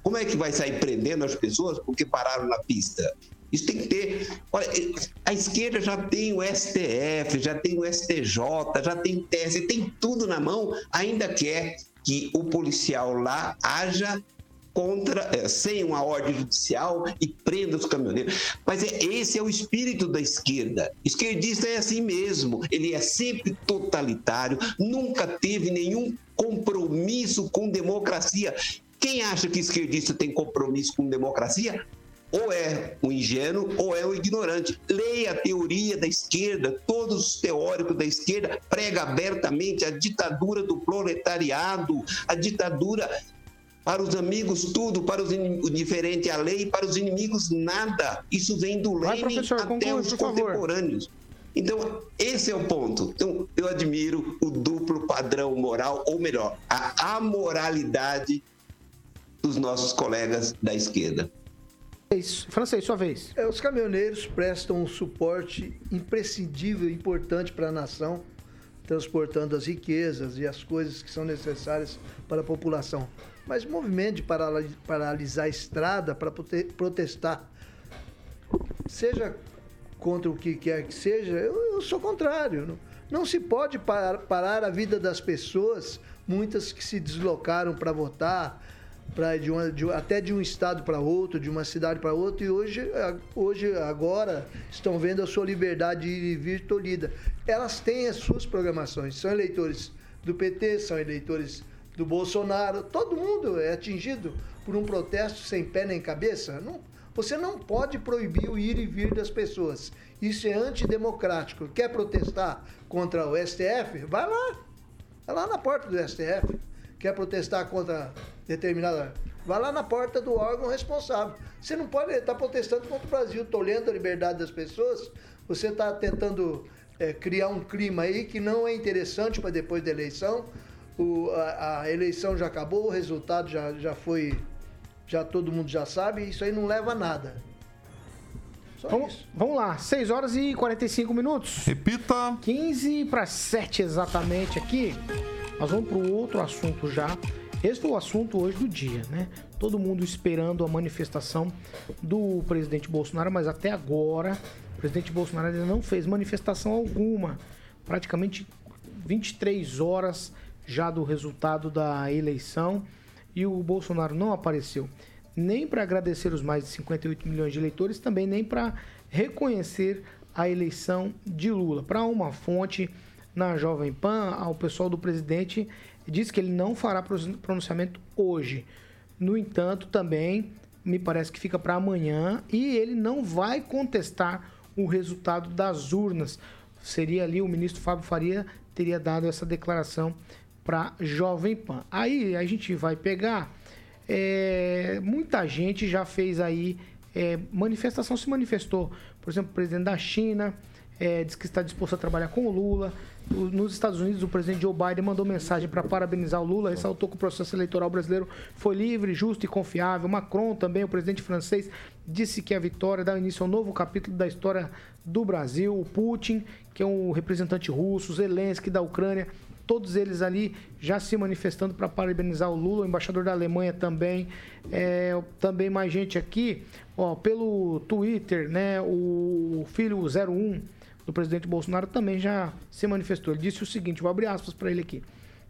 Como é que vai sair prendendo as pessoas porque pararam na pista? Isso tem que ter. Olha, a esquerda já tem o STF, já tem o STJ, já tem o TSE, tem tudo na mão, ainda quer que o policial lá haja contra, é, sem uma ordem judicial e prenda os caminhoneiros. Mas é, esse é o espírito da esquerda. Esquerdista é assim mesmo. Ele é sempre totalitário, nunca teve nenhum compromisso com democracia. Quem acha que esquerdista tem compromisso com democracia ou é um ingênuo ou é um ignorante. Leia a teoria da esquerda, todos os teóricos da esquerda pregam abertamente a ditadura do proletariado, a ditadura para os amigos tudo, para os indiferentes a lei, para os inimigos nada. Isso vem do Lenin até conclui, os contemporâneos. Então, esse é o ponto. Então, eu admiro o duplo padrão moral, ou melhor, a amoralidade dos nossos colegas da esquerda. Francês, sua vez. É, os caminhoneiros prestam um suporte imprescindível importante para a nação, transportando as riquezas e as coisas que são necessárias para a população. Mas o movimento de paralisar a estrada para protestar, seja contra o que quer que seja, eu, eu sou contrário. Não, não se pode parar a vida das pessoas, muitas que se deslocaram para votar, pra, de uma, de, até de um estado para outro, de uma cidade para outra, e hoje, hoje, agora, estão vendo a sua liberdade de ir e vir tolhida. Elas têm as suas programações, são eleitores do PT, são eleitores do Bolsonaro, todo mundo é atingido por um protesto sem pé nem cabeça. Não, você não pode proibir o ir e vir das pessoas. Isso é antidemocrático. Quer protestar contra o STF? Vai lá. Vai lá na porta do STF quer protestar contra determinada. Vai lá na porta do órgão responsável. Você não pode estar protestando contra o Brasil, tolhendo a liberdade das pessoas. Você está tentando é, criar um clima aí que não é interessante para depois da eleição. O, a, a, eleição já acabou, o resultado já, já foi. Já todo mundo já sabe, isso aí não leva a nada. Vamos, vamos, lá, 6 horas e 45 minutos. Repita. 15 para 7 exatamente aqui. Nós vamos para o outro assunto já. Esse foi o assunto hoje do dia, né? Todo mundo esperando a manifestação do presidente Bolsonaro, mas até agora o presidente Bolsonaro ainda não fez manifestação alguma. Praticamente 23 horas já do resultado da eleição e o Bolsonaro não apareceu nem para agradecer os mais de 58 milhões de eleitores, também nem para reconhecer a eleição de Lula. Para uma fonte na Jovem Pan, o pessoal do presidente disse que ele não fará pronunciamento hoje. No entanto, também me parece que fica para amanhã e ele não vai contestar o resultado das urnas. Seria ali o ministro Fábio Faria teria dado essa declaração para Jovem Pan. Aí a gente vai pegar. É, muita gente já fez aí é, manifestação, se manifestou. Por exemplo, o presidente da China é, diz que está disposto a trabalhar com o Lula. Nos Estados Unidos, o presidente Joe Biden mandou mensagem para parabenizar o Lula, ressaltou que o processo eleitoral brasileiro foi livre, justo e confiável. Macron, também, o presidente francês, disse que a vitória dá início a um novo capítulo da história do Brasil. O Putin, que é um representante russo, Zelensky da Ucrânia, todos eles ali já se manifestando para parabenizar o Lula, o embaixador da Alemanha também, é, também mais gente aqui, ó, pelo Twitter, né, o filho 01 do presidente Bolsonaro também já se manifestou. Ele disse o seguinte, vou abrir aspas para ele aqui.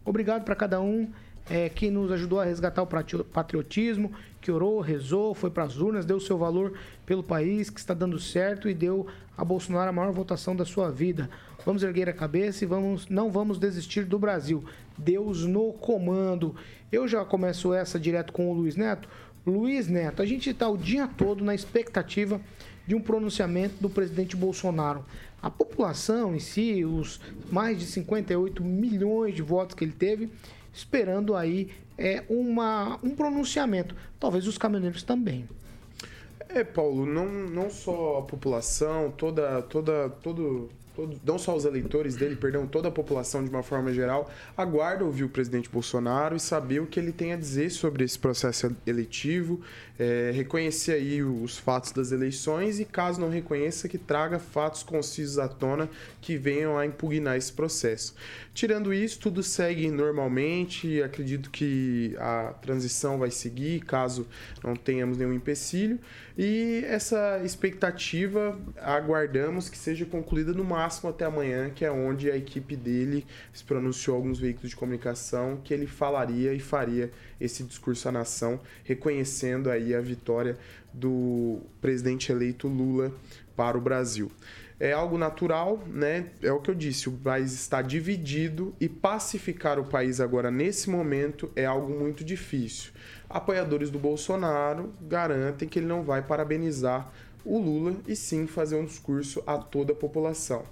Obrigado para cada um é, que nos ajudou a resgatar o patriotismo, que orou, rezou, foi para as urnas, deu seu valor pelo país, que está dando certo e deu a Bolsonaro a maior votação da sua vida. Vamos erguer a cabeça e vamos, não vamos desistir do Brasil. Deus no comando. Eu já começo essa direto com o Luiz Neto. Luiz Neto, a gente está o dia todo na expectativa de um pronunciamento do presidente Bolsonaro. A população em si, os mais de 58 milhões de votos que ele teve, esperando aí é, uma, um pronunciamento. Talvez os caminhoneiros também. É, Paulo, não, não só a população, toda, toda, todo, todo, não só os eleitores dele, perdão, toda a população de uma forma geral, aguarda ouvir o presidente Bolsonaro e saber o que ele tem a dizer sobre esse processo eletivo, é, reconhecer aí os fatos das eleições e, caso não reconheça, que traga fatos concisos à tona que venham a impugnar esse processo. Tirando isso, tudo segue normalmente, acredito que a transição vai seguir, caso não tenhamos nenhum empecilho, e essa expectativa aguardamos que seja concluída no máximo até amanhã, que é onde a equipe dele se pronunciou alguns veículos de comunicação que ele falaria e faria esse discurso à nação, reconhecendo aí a vitória do presidente eleito Lula para o Brasil. É algo natural, né? É o que eu disse, o país está dividido e pacificar o país agora nesse momento é algo muito difícil. Apoiadores do Bolsonaro garantem que ele não vai parabenizar o Lula e sim fazer um discurso a toda a população.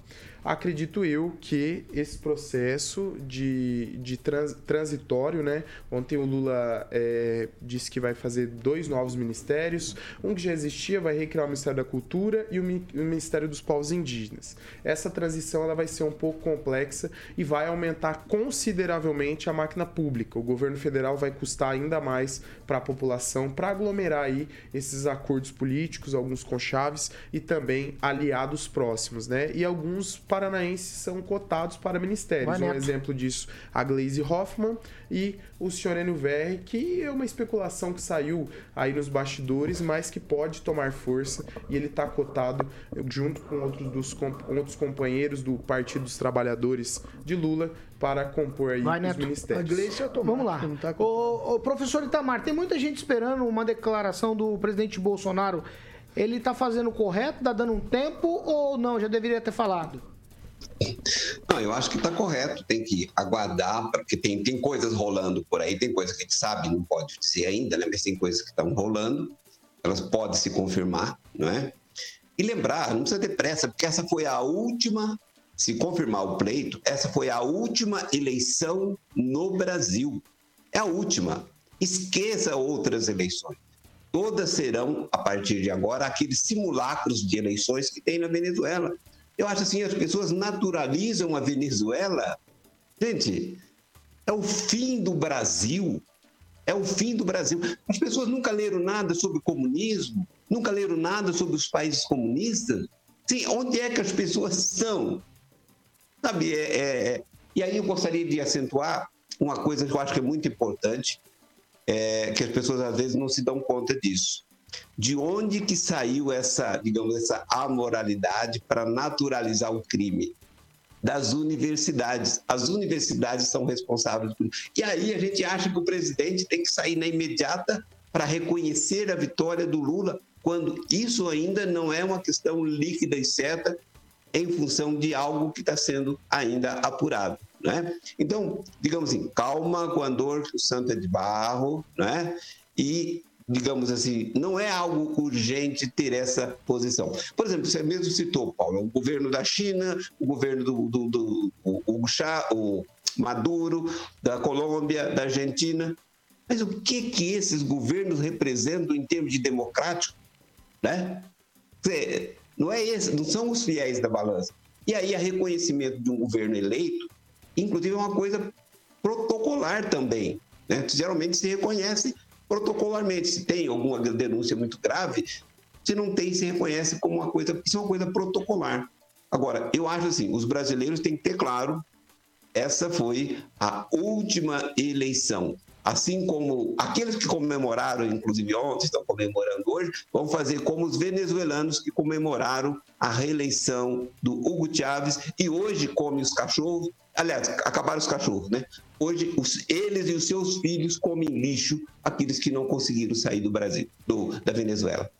Acredito eu que esse processo de, de trans, transitório, né? Ontem o Lula é, disse que vai fazer dois novos ministérios, um que já existia, vai recriar o Ministério da Cultura e o, o Ministério dos Povos Indígenas. Essa transição ela vai ser um pouco complexa e vai aumentar consideravelmente a máquina pública. O governo federal vai custar ainda mais para a população para aglomerar aí esses acordos políticos, alguns com chaves e também aliados próximos, né? E alguns paranaenses são cotados para ministérios. Um exemplo disso, a Glaze Hoffman e o senhor Enio Verri, que é uma especulação que saiu aí nos bastidores, mas que pode tomar força e ele está cotado junto com outros, dos, outros companheiros do Partido dos Trabalhadores de Lula para compor aí Vai, os Neto. ministérios. A Gleice Vamos lá. Tá o, o professor Itamar, tem muita gente esperando uma declaração do presidente Bolsonaro. Ele está fazendo o correto, está dando um tempo ou não? Já deveria ter falado? Não, eu acho que está correto, tem que aguardar, porque tem, tem coisas rolando por aí, tem coisas que a gente sabe, não pode dizer ainda, né? mas tem coisas que estão rolando, elas podem se confirmar, não é? E lembrar, não precisa ter pressa, porque essa foi a última, se confirmar o pleito, essa foi a última eleição no Brasil. É a última. Esqueça outras eleições. Todas serão, a partir de agora, aqueles simulacros de eleições que tem na Venezuela. Eu acho assim, as pessoas naturalizam a Venezuela. Gente, é o fim do Brasil. É o fim do Brasil. As pessoas nunca leram nada sobre comunismo, nunca leram nada sobre os países comunistas. Sim, onde é que as pessoas são? Sabe, é, é... e aí eu gostaria de acentuar uma coisa que eu acho que é muito importante, é, que as pessoas às vezes não se dão conta disso de onde que saiu essa, digamos, essa amoralidade para naturalizar o crime? Das universidades. As universidades são responsáveis por. E aí a gente acha que o presidente tem que sair na imediata para reconhecer a vitória do Lula, quando isso ainda não é uma questão líquida e certa em função de algo que está sendo ainda apurado. Né? Então, digamos assim, calma com a dor que o santo é de barro, né? e digamos assim, não é algo urgente ter essa posição. Por exemplo, você mesmo citou, Paulo, o governo da China, o governo do, do, do o, o, o Maduro, da Colômbia, da Argentina. Mas o que que esses governos representam em termos de democrático, né? Não é esse, não são os fiéis da balança. E aí, a reconhecimento de um governo eleito, inclusive, é uma coisa protocolar também. Né? Geralmente se reconhece protocolarmente. Se tem alguma denúncia muito grave, se não tem, se reconhece como uma coisa, isso é uma coisa protocolar. Agora, eu acho assim, os brasileiros têm que ter claro, essa foi a última eleição. Assim como aqueles que comemoraram, inclusive ontem, estão comemorando hoje, vão fazer como os venezuelanos que comemoraram a reeleição do Hugo Chávez e hoje comem os cachorros. Aliás, acabaram os cachorros, né? Hoje, os, eles e os seus filhos comem lixo, aqueles que não conseguiram sair do Brasil, do, da Venezuela.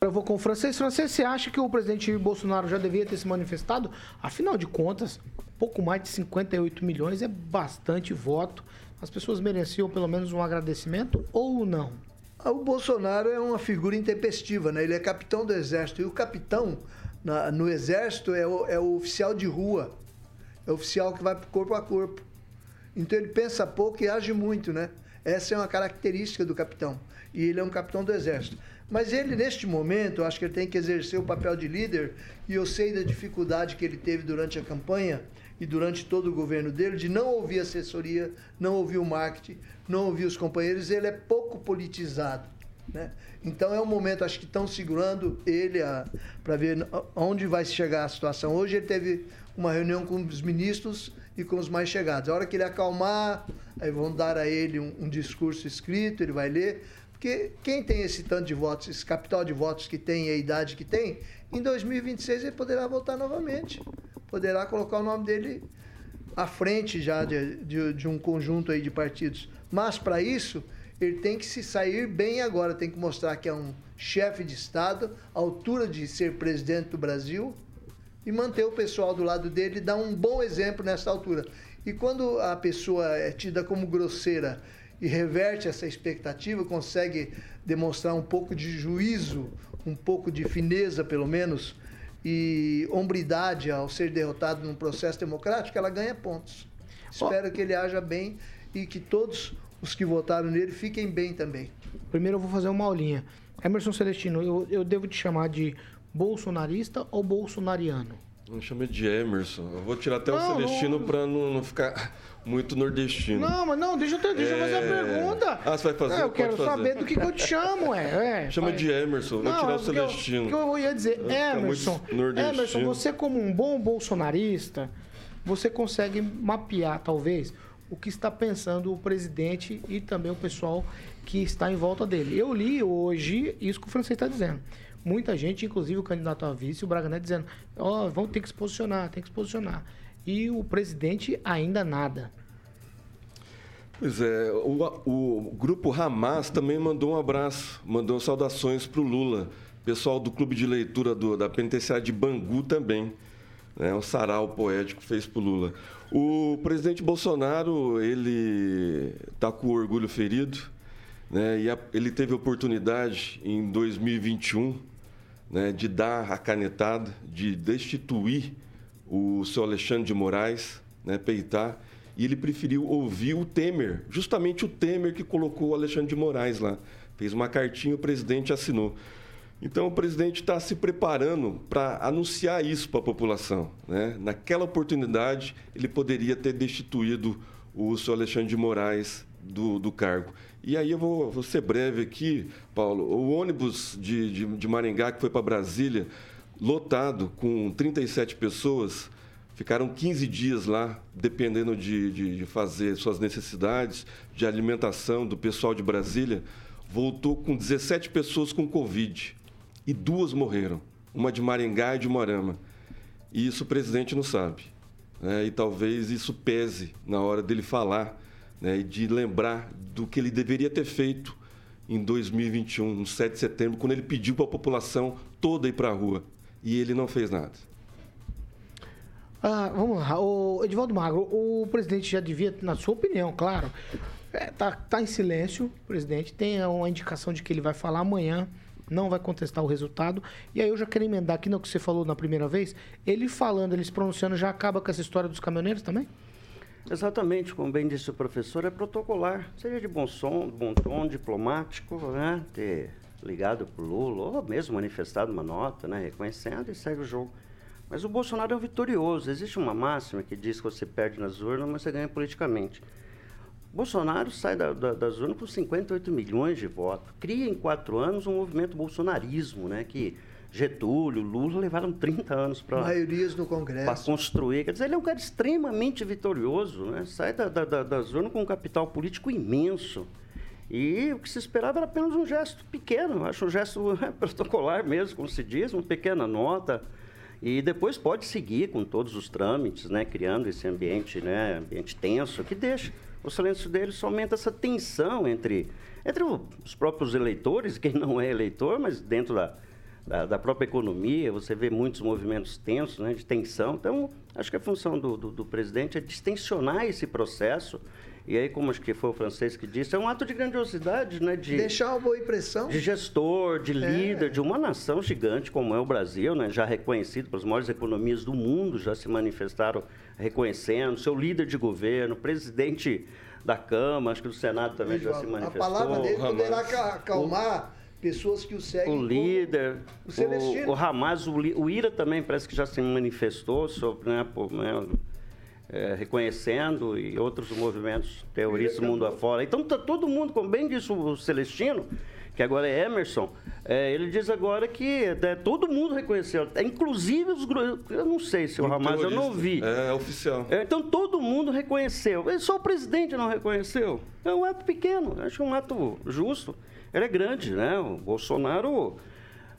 Eu vou com o francês. Francês, você acha que o presidente Bolsonaro já devia ter se manifestado? Afinal de contas, pouco mais de 58 milhões é bastante voto. As pessoas mereciam pelo menos um agradecimento ou não? Ah, o Bolsonaro é uma figura intempestiva, né? Ele é capitão do exército. E o capitão na, no exército é o, é o oficial de rua. É oficial que vai corpo a corpo. Então ele pensa pouco e age muito, né? Essa é uma característica do capitão. E ele é um capitão do exército. Mas ele, neste momento, eu acho que ele tem que exercer o papel de líder, e eu sei da dificuldade que ele teve durante a campanha e durante todo o governo dele, de não ouvir assessoria, não ouvir o marketing, não ouvir os companheiros, ele é pouco politizado. Né? Então é um momento, acho que estão segurando ele para ver onde vai chegar a situação. Hoje ele teve uma reunião com os ministros e com os mais chegados. A hora que ele acalmar, aí vão dar a ele um, um discurso escrito, ele vai ler. Porque quem tem esse tanto de votos, esse capital de votos que tem e a idade que tem, em 2026 ele poderá votar novamente. Poderá colocar o nome dele à frente já de, de, de um conjunto aí de partidos. Mas para isso, ele tem que se sair bem agora, tem que mostrar que é um chefe de Estado, à altura de ser presidente do Brasil, e manter o pessoal do lado dele e dar um bom exemplo nessa altura. E quando a pessoa é tida como grosseira e reverte essa expectativa, consegue demonstrar um pouco de juízo, um pouco de fineza, pelo menos, e hombridade ao ser derrotado num processo democrático, ela ganha pontos. Espero que ele haja bem e que todos os que votaram nele fiquem bem também. Primeiro eu vou fazer uma aulinha. Emerson Celestino, eu, eu devo te chamar de bolsonarista ou bolsonariano? Não chame de Emerson. Eu vou tirar até não, o Celestino não... para não, não, ficar muito nordestino. Não, mas não, deixa eu, deixa é... eu fazer a é. pergunta. Ah, você vai fazer? É, eu quero fazer. saber do que, que eu te chamo, é. é Chama vai. de Emerson, vou não, tirar o Celestino. O que eu ia dizer, Emerson, Emerson, você como um bom bolsonarista, você consegue mapear, talvez, o que está pensando o presidente e também o pessoal que está em volta dele. Eu li hoje isso que o francês está dizendo muita gente, inclusive o candidato a vice, o Braga Neto, dizendo: ó, oh, vão ter que se posicionar, tem que se posicionar. E o presidente ainda nada. Pois é, o, o grupo Hamas também mandou um abraço, mandou saudações para o Lula. Pessoal do clube de leitura do, da penitenciária de Bangu também. Né, um sarau poético fez para o Lula. O presidente Bolsonaro, ele está com o orgulho ferido. Né, e a, ele teve oportunidade em 2021 né, de dar a canetada, de destituir o seu Alexandre de Moraes, né, peitar, e ele preferiu ouvir o Temer, justamente o Temer que colocou o Alexandre de Moraes lá. Fez uma cartinha, o presidente assinou. Então, o presidente está se preparando para anunciar isso para a população. Né? Naquela oportunidade, ele poderia ter destituído o seu Alexandre de Moraes do, do cargo. E aí eu vou, vou ser breve aqui, Paulo. O ônibus de, de, de Maringá que foi para Brasília, lotado, com 37 pessoas, ficaram 15 dias lá, dependendo de, de, de fazer suas necessidades de alimentação do pessoal de Brasília. Voltou com 17 pessoas com Covid e duas morreram, uma de Maringá e de Morama. E isso o presidente não sabe. Né? E talvez isso pese na hora dele falar né, de lembrar do que ele deveria ter feito em 2021, no 7 de setembro, quando ele pediu para a população toda ir para a rua. E ele não fez nada. Ah, vamos lá. O Edivaldo Magro, o presidente já devia, na sua opinião, claro, é, tá, tá em silêncio, presidente tem uma indicação de que ele vai falar amanhã, não vai contestar o resultado. E aí eu já quero emendar aqui no que você falou na primeira vez, ele falando, ele se pronunciando, já acaba com essa história dos caminhoneiros também? Exatamente, como bem disse o professor, é protocolar. Seja de bom som, bom tom, diplomático, né? Ter ligado para o Lula, ou mesmo manifestado uma nota, né? Reconhecendo e segue o jogo. Mas o Bolsonaro é um vitorioso. Existe uma máxima que diz que você perde nas urnas, mas você ganha politicamente. Bolsonaro sai da, da, das urnas com 58 milhões de votos. Cria em quatro anos um movimento bolsonarismo, né? Que Getúlio, Lula levaram 30 anos para maiorias no Congresso para construir. Quer dizer, ele é um cara extremamente vitorioso, né? Sai da, da, da, zona com um capital político imenso. E o que se esperava era apenas um gesto pequeno, acho um gesto é, protocolar mesmo, como se diz, uma pequena nota. E depois pode seguir com todos os trâmites, né, criando esse ambiente, né, ambiente tenso, que deixa o silêncio dele só aumenta essa tensão entre, entre os próprios eleitores, quem não é eleitor, mas dentro da, da, da, própria economia, você vê muitos movimentos tensos, né, de tensão. Então, acho que a função do, do, do, presidente é distensionar esse processo. E aí, como acho que foi o francês que disse, é um ato de grandiosidade, né? De, Deixar uma boa impressão. De gestor, de é. líder, é. de uma nação gigante como é o Brasil, né? Já reconhecido pelas maiores economias do mundo, já se manifestaram reconhecendo, seu líder de governo, presidente da Câmara, acho que do Senado também já se manifestou. A palavra dele poderá acalmar pessoas que o seguem. O líder, o, o, Hamas, o, o, IRA também parece que já se manifestou sobre, né, por, né, é, reconhecendo e outros movimentos terroristas do mundo afora. Então está todo mundo, como bem disse o Celestino, que agora é Emerson, é, ele diz agora que é, todo mundo reconheceu, inclusive os eu não sei se o Hamas, eu não vi. É, é oficial. É, então todo mundo reconheceu, só o presidente não reconheceu. É um ato pequeno, acho um ato justo. Ele é grande, né? O Bolsonaro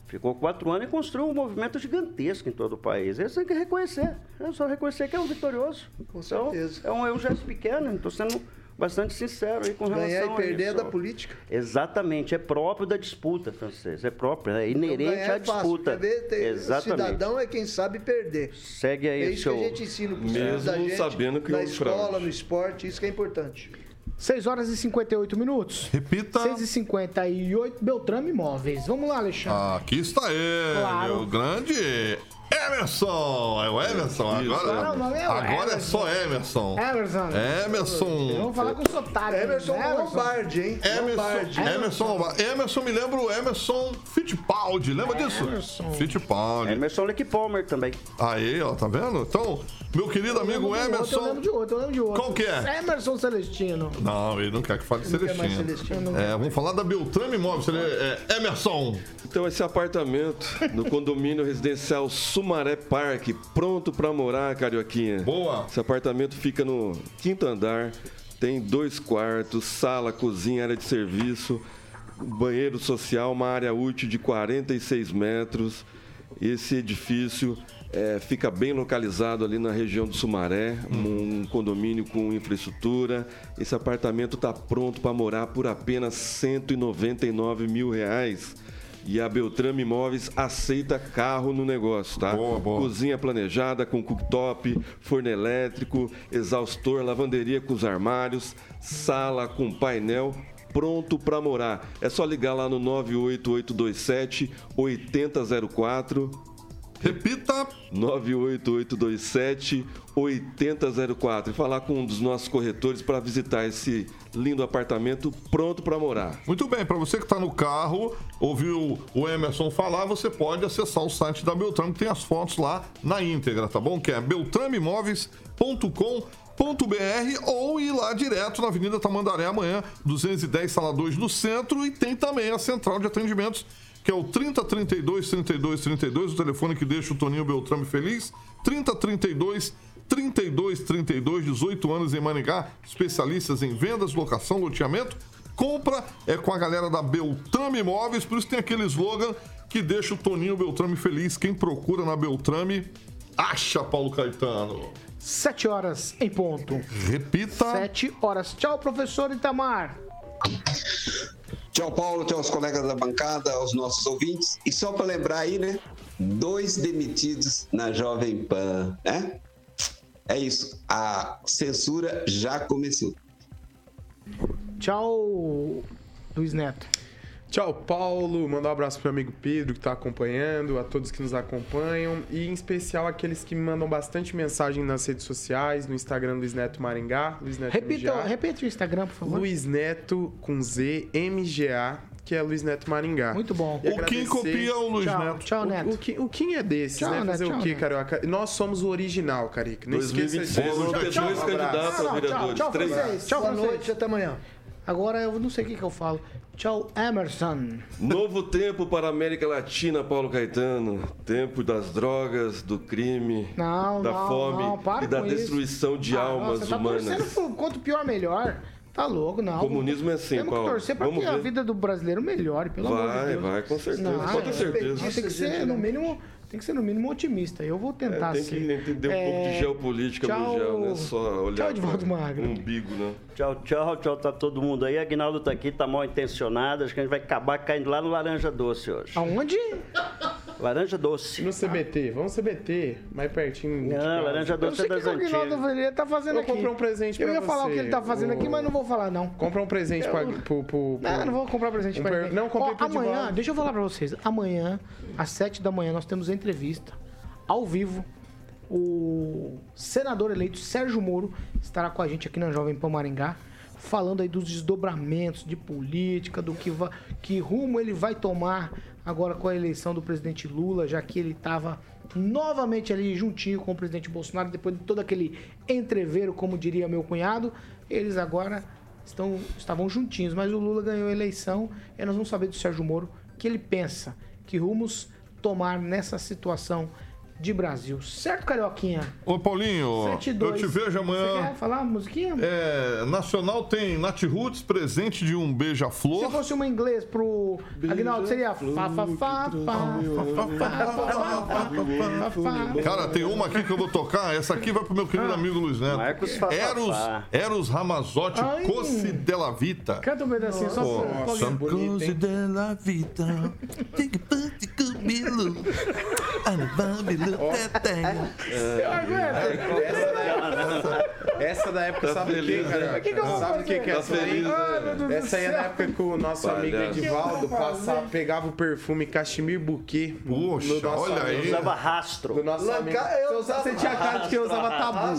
ficou quatro anos e construiu um movimento gigantesco em todo o país. Isso tem que reconhecer. É só reconhecer que é um vitorioso. Com então, certeza. É um, é um gesto pequeno, estou sendo bastante sincero aí com relação Ganhar e perder é da política. Exatamente, é próprio da disputa, francês. É próprio, é inerente então, à disputa. É fácil, ver, Exatamente. O cidadão é quem sabe perder. Segue aí é isso seu... que a gente ensina para Mesmo da gente, sabendo que na é escola, no esporte, isso que é importante. 6 horas e 58 minutos. Repita. 6 e 58, Beltrame Imóveis. Vamos lá, Alexandre. Aqui está ele, claro. o grande Emerson! É o Emerson agora? Não, é o agora Emerson. é só Emerson. Emerson. Emerson. Vamos falar com sotaque. Emerson né, Lombardi, hein? Emerson, Lombardi. Emerson Lombardi. Emerson me lembra o Emerson Fittipaldi. Lembra disso? Emerson. Fittipaldi. Emerson Leque Palmer também. Aí, ó, tá vendo? Então, meu querido amigo Emerson. eu lembro de outro, eu lembro de outro. Qual que é? Emerson Celestino. Não, ele não quer que fale Celestino. Celestino. É, vamos falar da Beltrame Imóveis. É, Emerson. Então, esse apartamento no condomínio residencial Sumaré Park, pronto para morar, Carioquinha. Boa. Esse apartamento fica no quinto andar, tem dois quartos, sala, cozinha, área de serviço, banheiro social, uma área útil de 46 metros. Esse edifício é, fica bem localizado ali na região do Sumaré, um condomínio com infraestrutura. Esse apartamento está pronto para morar por apenas 199 mil reais. E a Beltrame Imóveis aceita carro no negócio, tá? Boa, boa. Cozinha planejada com cooktop, forno elétrico, exaustor, lavanderia com os armários, sala com painel pronto para morar. É só ligar lá no 98827 8004 Repita. 98827 8004 e falar com um dos nossos corretores para visitar esse lindo apartamento pronto para morar. Muito bem, para você que está no carro, ouviu o Emerson falar, você pode acessar o site da Beltrame, que tem as fotos lá na íntegra, tá bom? Que é beltrameimóveis.com .br ou ir lá direto na Avenida Tamandaré amanhã, 210 Sala 2 no centro e tem também a central de atendimentos que é o 3032 32 32, o telefone que deixa o Toninho Beltrame feliz. 3032 32 32, 18 anos em Maningá, especialistas em vendas, locação, loteamento. Compra é com a galera da Beltrame Imóveis, por isso tem aquele slogan que deixa o Toninho Beltrame feliz. Quem procura na Beltrame, acha Paulo Caetano. Sete horas em ponto. Repita. Sete horas. Tchau, professor Itamar. Tchau, Paulo, tchau aos colegas da bancada, aos nossos ouvintes. E só para lembrar aí, né? Dois demitidos na Jovem Pan, né? É isso. A censura já começou. Tchau, Luiz Neto. Tchau, Paulo. Mandar um abraço pro meu amigo Pedro que está acompanhando, a todos que nos acompanham e em especial aqueles que me mandam bastante mensagem nas redes sociais, no Instagram Luiz Neto Maringá, Luiz Neto Repita, MGA. repita o Instagram, por favor. Luiz Neto com Z MGA que é Luiz Neto Maringá. Muito bom. E o agradecer... Kim copia o Luiz tchau, Neto. Tchau, Neto. O, o, Kim, o Kim é desses, tchau, né? Fazer Neto, o quê, Carioca? Nós somos o original, Carica. Não 2026 vamos ter dois candidatos a vereadores. Tchau, tchau, três. Vocês. Tchau, Boa noite, até amanhã. Agora eu não sei o que, que eu falo. Tchau, Emerson. Novo tempo para a América Latina, Paulo Caetano. Tempo das drogas, do crime, não, da não, fome não, e da destruição isso. de ah, almas tá humanas. Torcendo quanto pior, melhor. Tá louco, não. Comunismo é assim, Temos Paulo. que torcer para que ver. a vida do brasileiro melhore, pelo vai, amor de Deus. Vai, vai, com certeza. Não, Pode ter certeza. Tem que ser, no mínimo, tem que ser no mínimo otimista. Eu vou tentar é, tem ser. que entender um é... pouco de geopolítica tchau... mundial, não é só olhar tchau, Edvaldo Magro. um umbigo, né? Tchau, tchau, tchau, tá todo mundo aí. Aguinaldo tá aqui, tá mal intencionado. Acho que a gente vai acabar caindo lá no Laranja Doce hoje. Aonde? Laranja Doce. No CBT, vamos CBT, mais pertinho. Não, Laranja Doce é das antigas. O Aguinaldo ele tá fazendo eu aqui. comprei um presente Eu pra ia você. falar o que ele tá fazendo aqui, mas não vou falar, não. Compra um presente Eu... pra, pro, pro, pro... Não, não vou comprar presente um pra per... Não, comprei Ó, pro Amanhã, Edivaldo. deixa eu falar pra vocês. Amanhã, às 7 da manhã, nós temos entrevista ao vivo. O senador eleito Sérgio Moro estará com a gente aqui na Jovem Pan Maringá, falando aí dos desdobramentos de política, do que, va... que rumo ele vai tomar agora com a eleição do presidente Lula, já que ele estava novamente ali juntinho com o presidente Bolsonaro, depois de todo aquele entreveiro, como diria meu cunhado, eles agora estão, estavam juntinhos, mas o Lula ganhou a eleição e nós vamos saber do Sérgio Moro o que ele pensa, que rumos tomar nessa situação de Brasil. Certo, Carioquinha? Ô, Paulinho, 7 e 2. eu te vejo amanhã. Você quer falar uma musiquinha? É, Nacional tem Nat Roots, presente de um beija-flor. Se fosse uma em inglês pro Agnaldo, seria fa fa fa fa fa fa Cara, tem uma aqui que eu vou tocar. Essa aqui vai pro meu querido amigo Luiz Neto. Marcos. Eros, Eros Ramazotti, Ai. Cosi della Vita. Canta um pedacinho, só pra Sam- Coisa della vita, tem que cabelo, anabamilo, teteia. Essa da época, Tá sabe o que, cara? né? que que eu vou sabe o que, que é Tá essa aí? né? Do Essa aí é da época que o nosso amigo. Edivaldo Que passava, pegava o perfume Cachemir Bouquet. Poxa, no nosso olha amigo- aí. Usava rastro. Do nosso amigo. eu Você, usava- você tinha cara de quem usava tabu.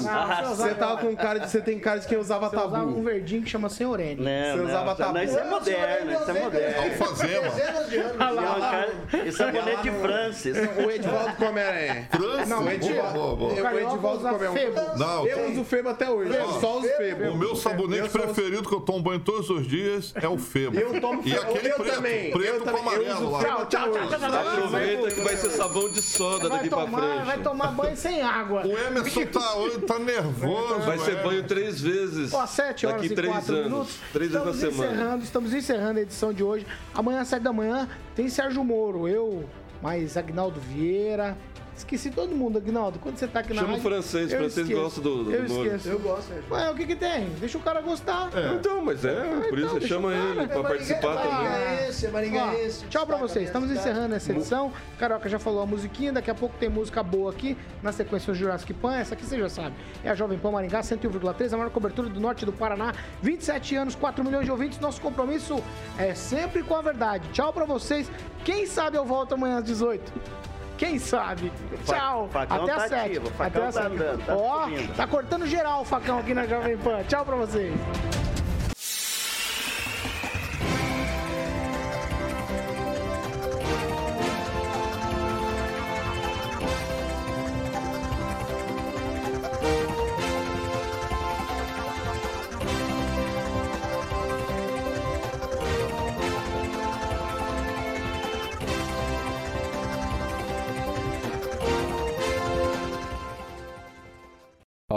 Você tava com cara de. Você tem cara de quem usava Você usava um tabu. verdinho que chama Senhorene. Você usava tabu. Isso é moderno, isso é moderno. Alfazema. Dezenas de anos. Isso é é bonete de Francis. O Edivaldo come aranha. França. Não, O mentira. Edivaldo, Boa, boa. o Edivaldo usa come um. febo. Não, Eu uso febo até hoje. Só os febo. o meu sabonete Eu uso- preferido que eu tomo banho todos os dias é o Febo. Eu tomo E febo. aquele eu preto, também. preto eu com também. Eu amarelo uso lá. febo até hoje. Aproveita que vai ser sabão de soda daqui pra tomar, vai frente. tomar banho sem água. O Emerson tá, hoje tá nervoso. Vai ser banho três vezes. Ó, 7 horas Daqui e três 4 anos. minutos. Três vezes na semana. encerrando, estamos encerrando a edição de hoje. Amanhã, às 7 da manhã, tem Sérgio Moro, eu, mais Agnaldo Vieira. Esqueci todo mundo, Agnaldo. Quando você tá aqui na Chama o rádio, francês, o eu francês esqueço. gosta do- do Eu esqueço. Eu gosto, Sérgio. Ué, o que que tem? Deixa o cara gostar. Então, mas é, por isso então, deixa chama o ele pra participar também. Maringaense, Ó, maringaense. tchau pra vocês. Estamos a encerrando essa edição. Carioca já falou a musiquinha. Daqui a pouco tem música boa aqui. Na sequência, o Jurassic Pan. Essa aqui você já sabe. É a Jovem Pan Maringá, 101,3. A maior cobertura do norte do Paraná. 27 anos, 4 milhões de ouvintes. Nosso compromisso é sempre com a verdade. Tchau pra vocês. Quem sabe eu volto amanhã às 18. Quem sabe? Tchau. facão Até tá às 7. ativo, o facão Até às tá 7. andando, tá Ó, subindo. tá cortando geral o facão aqui na Jovem Pan. Tchau pra vocês.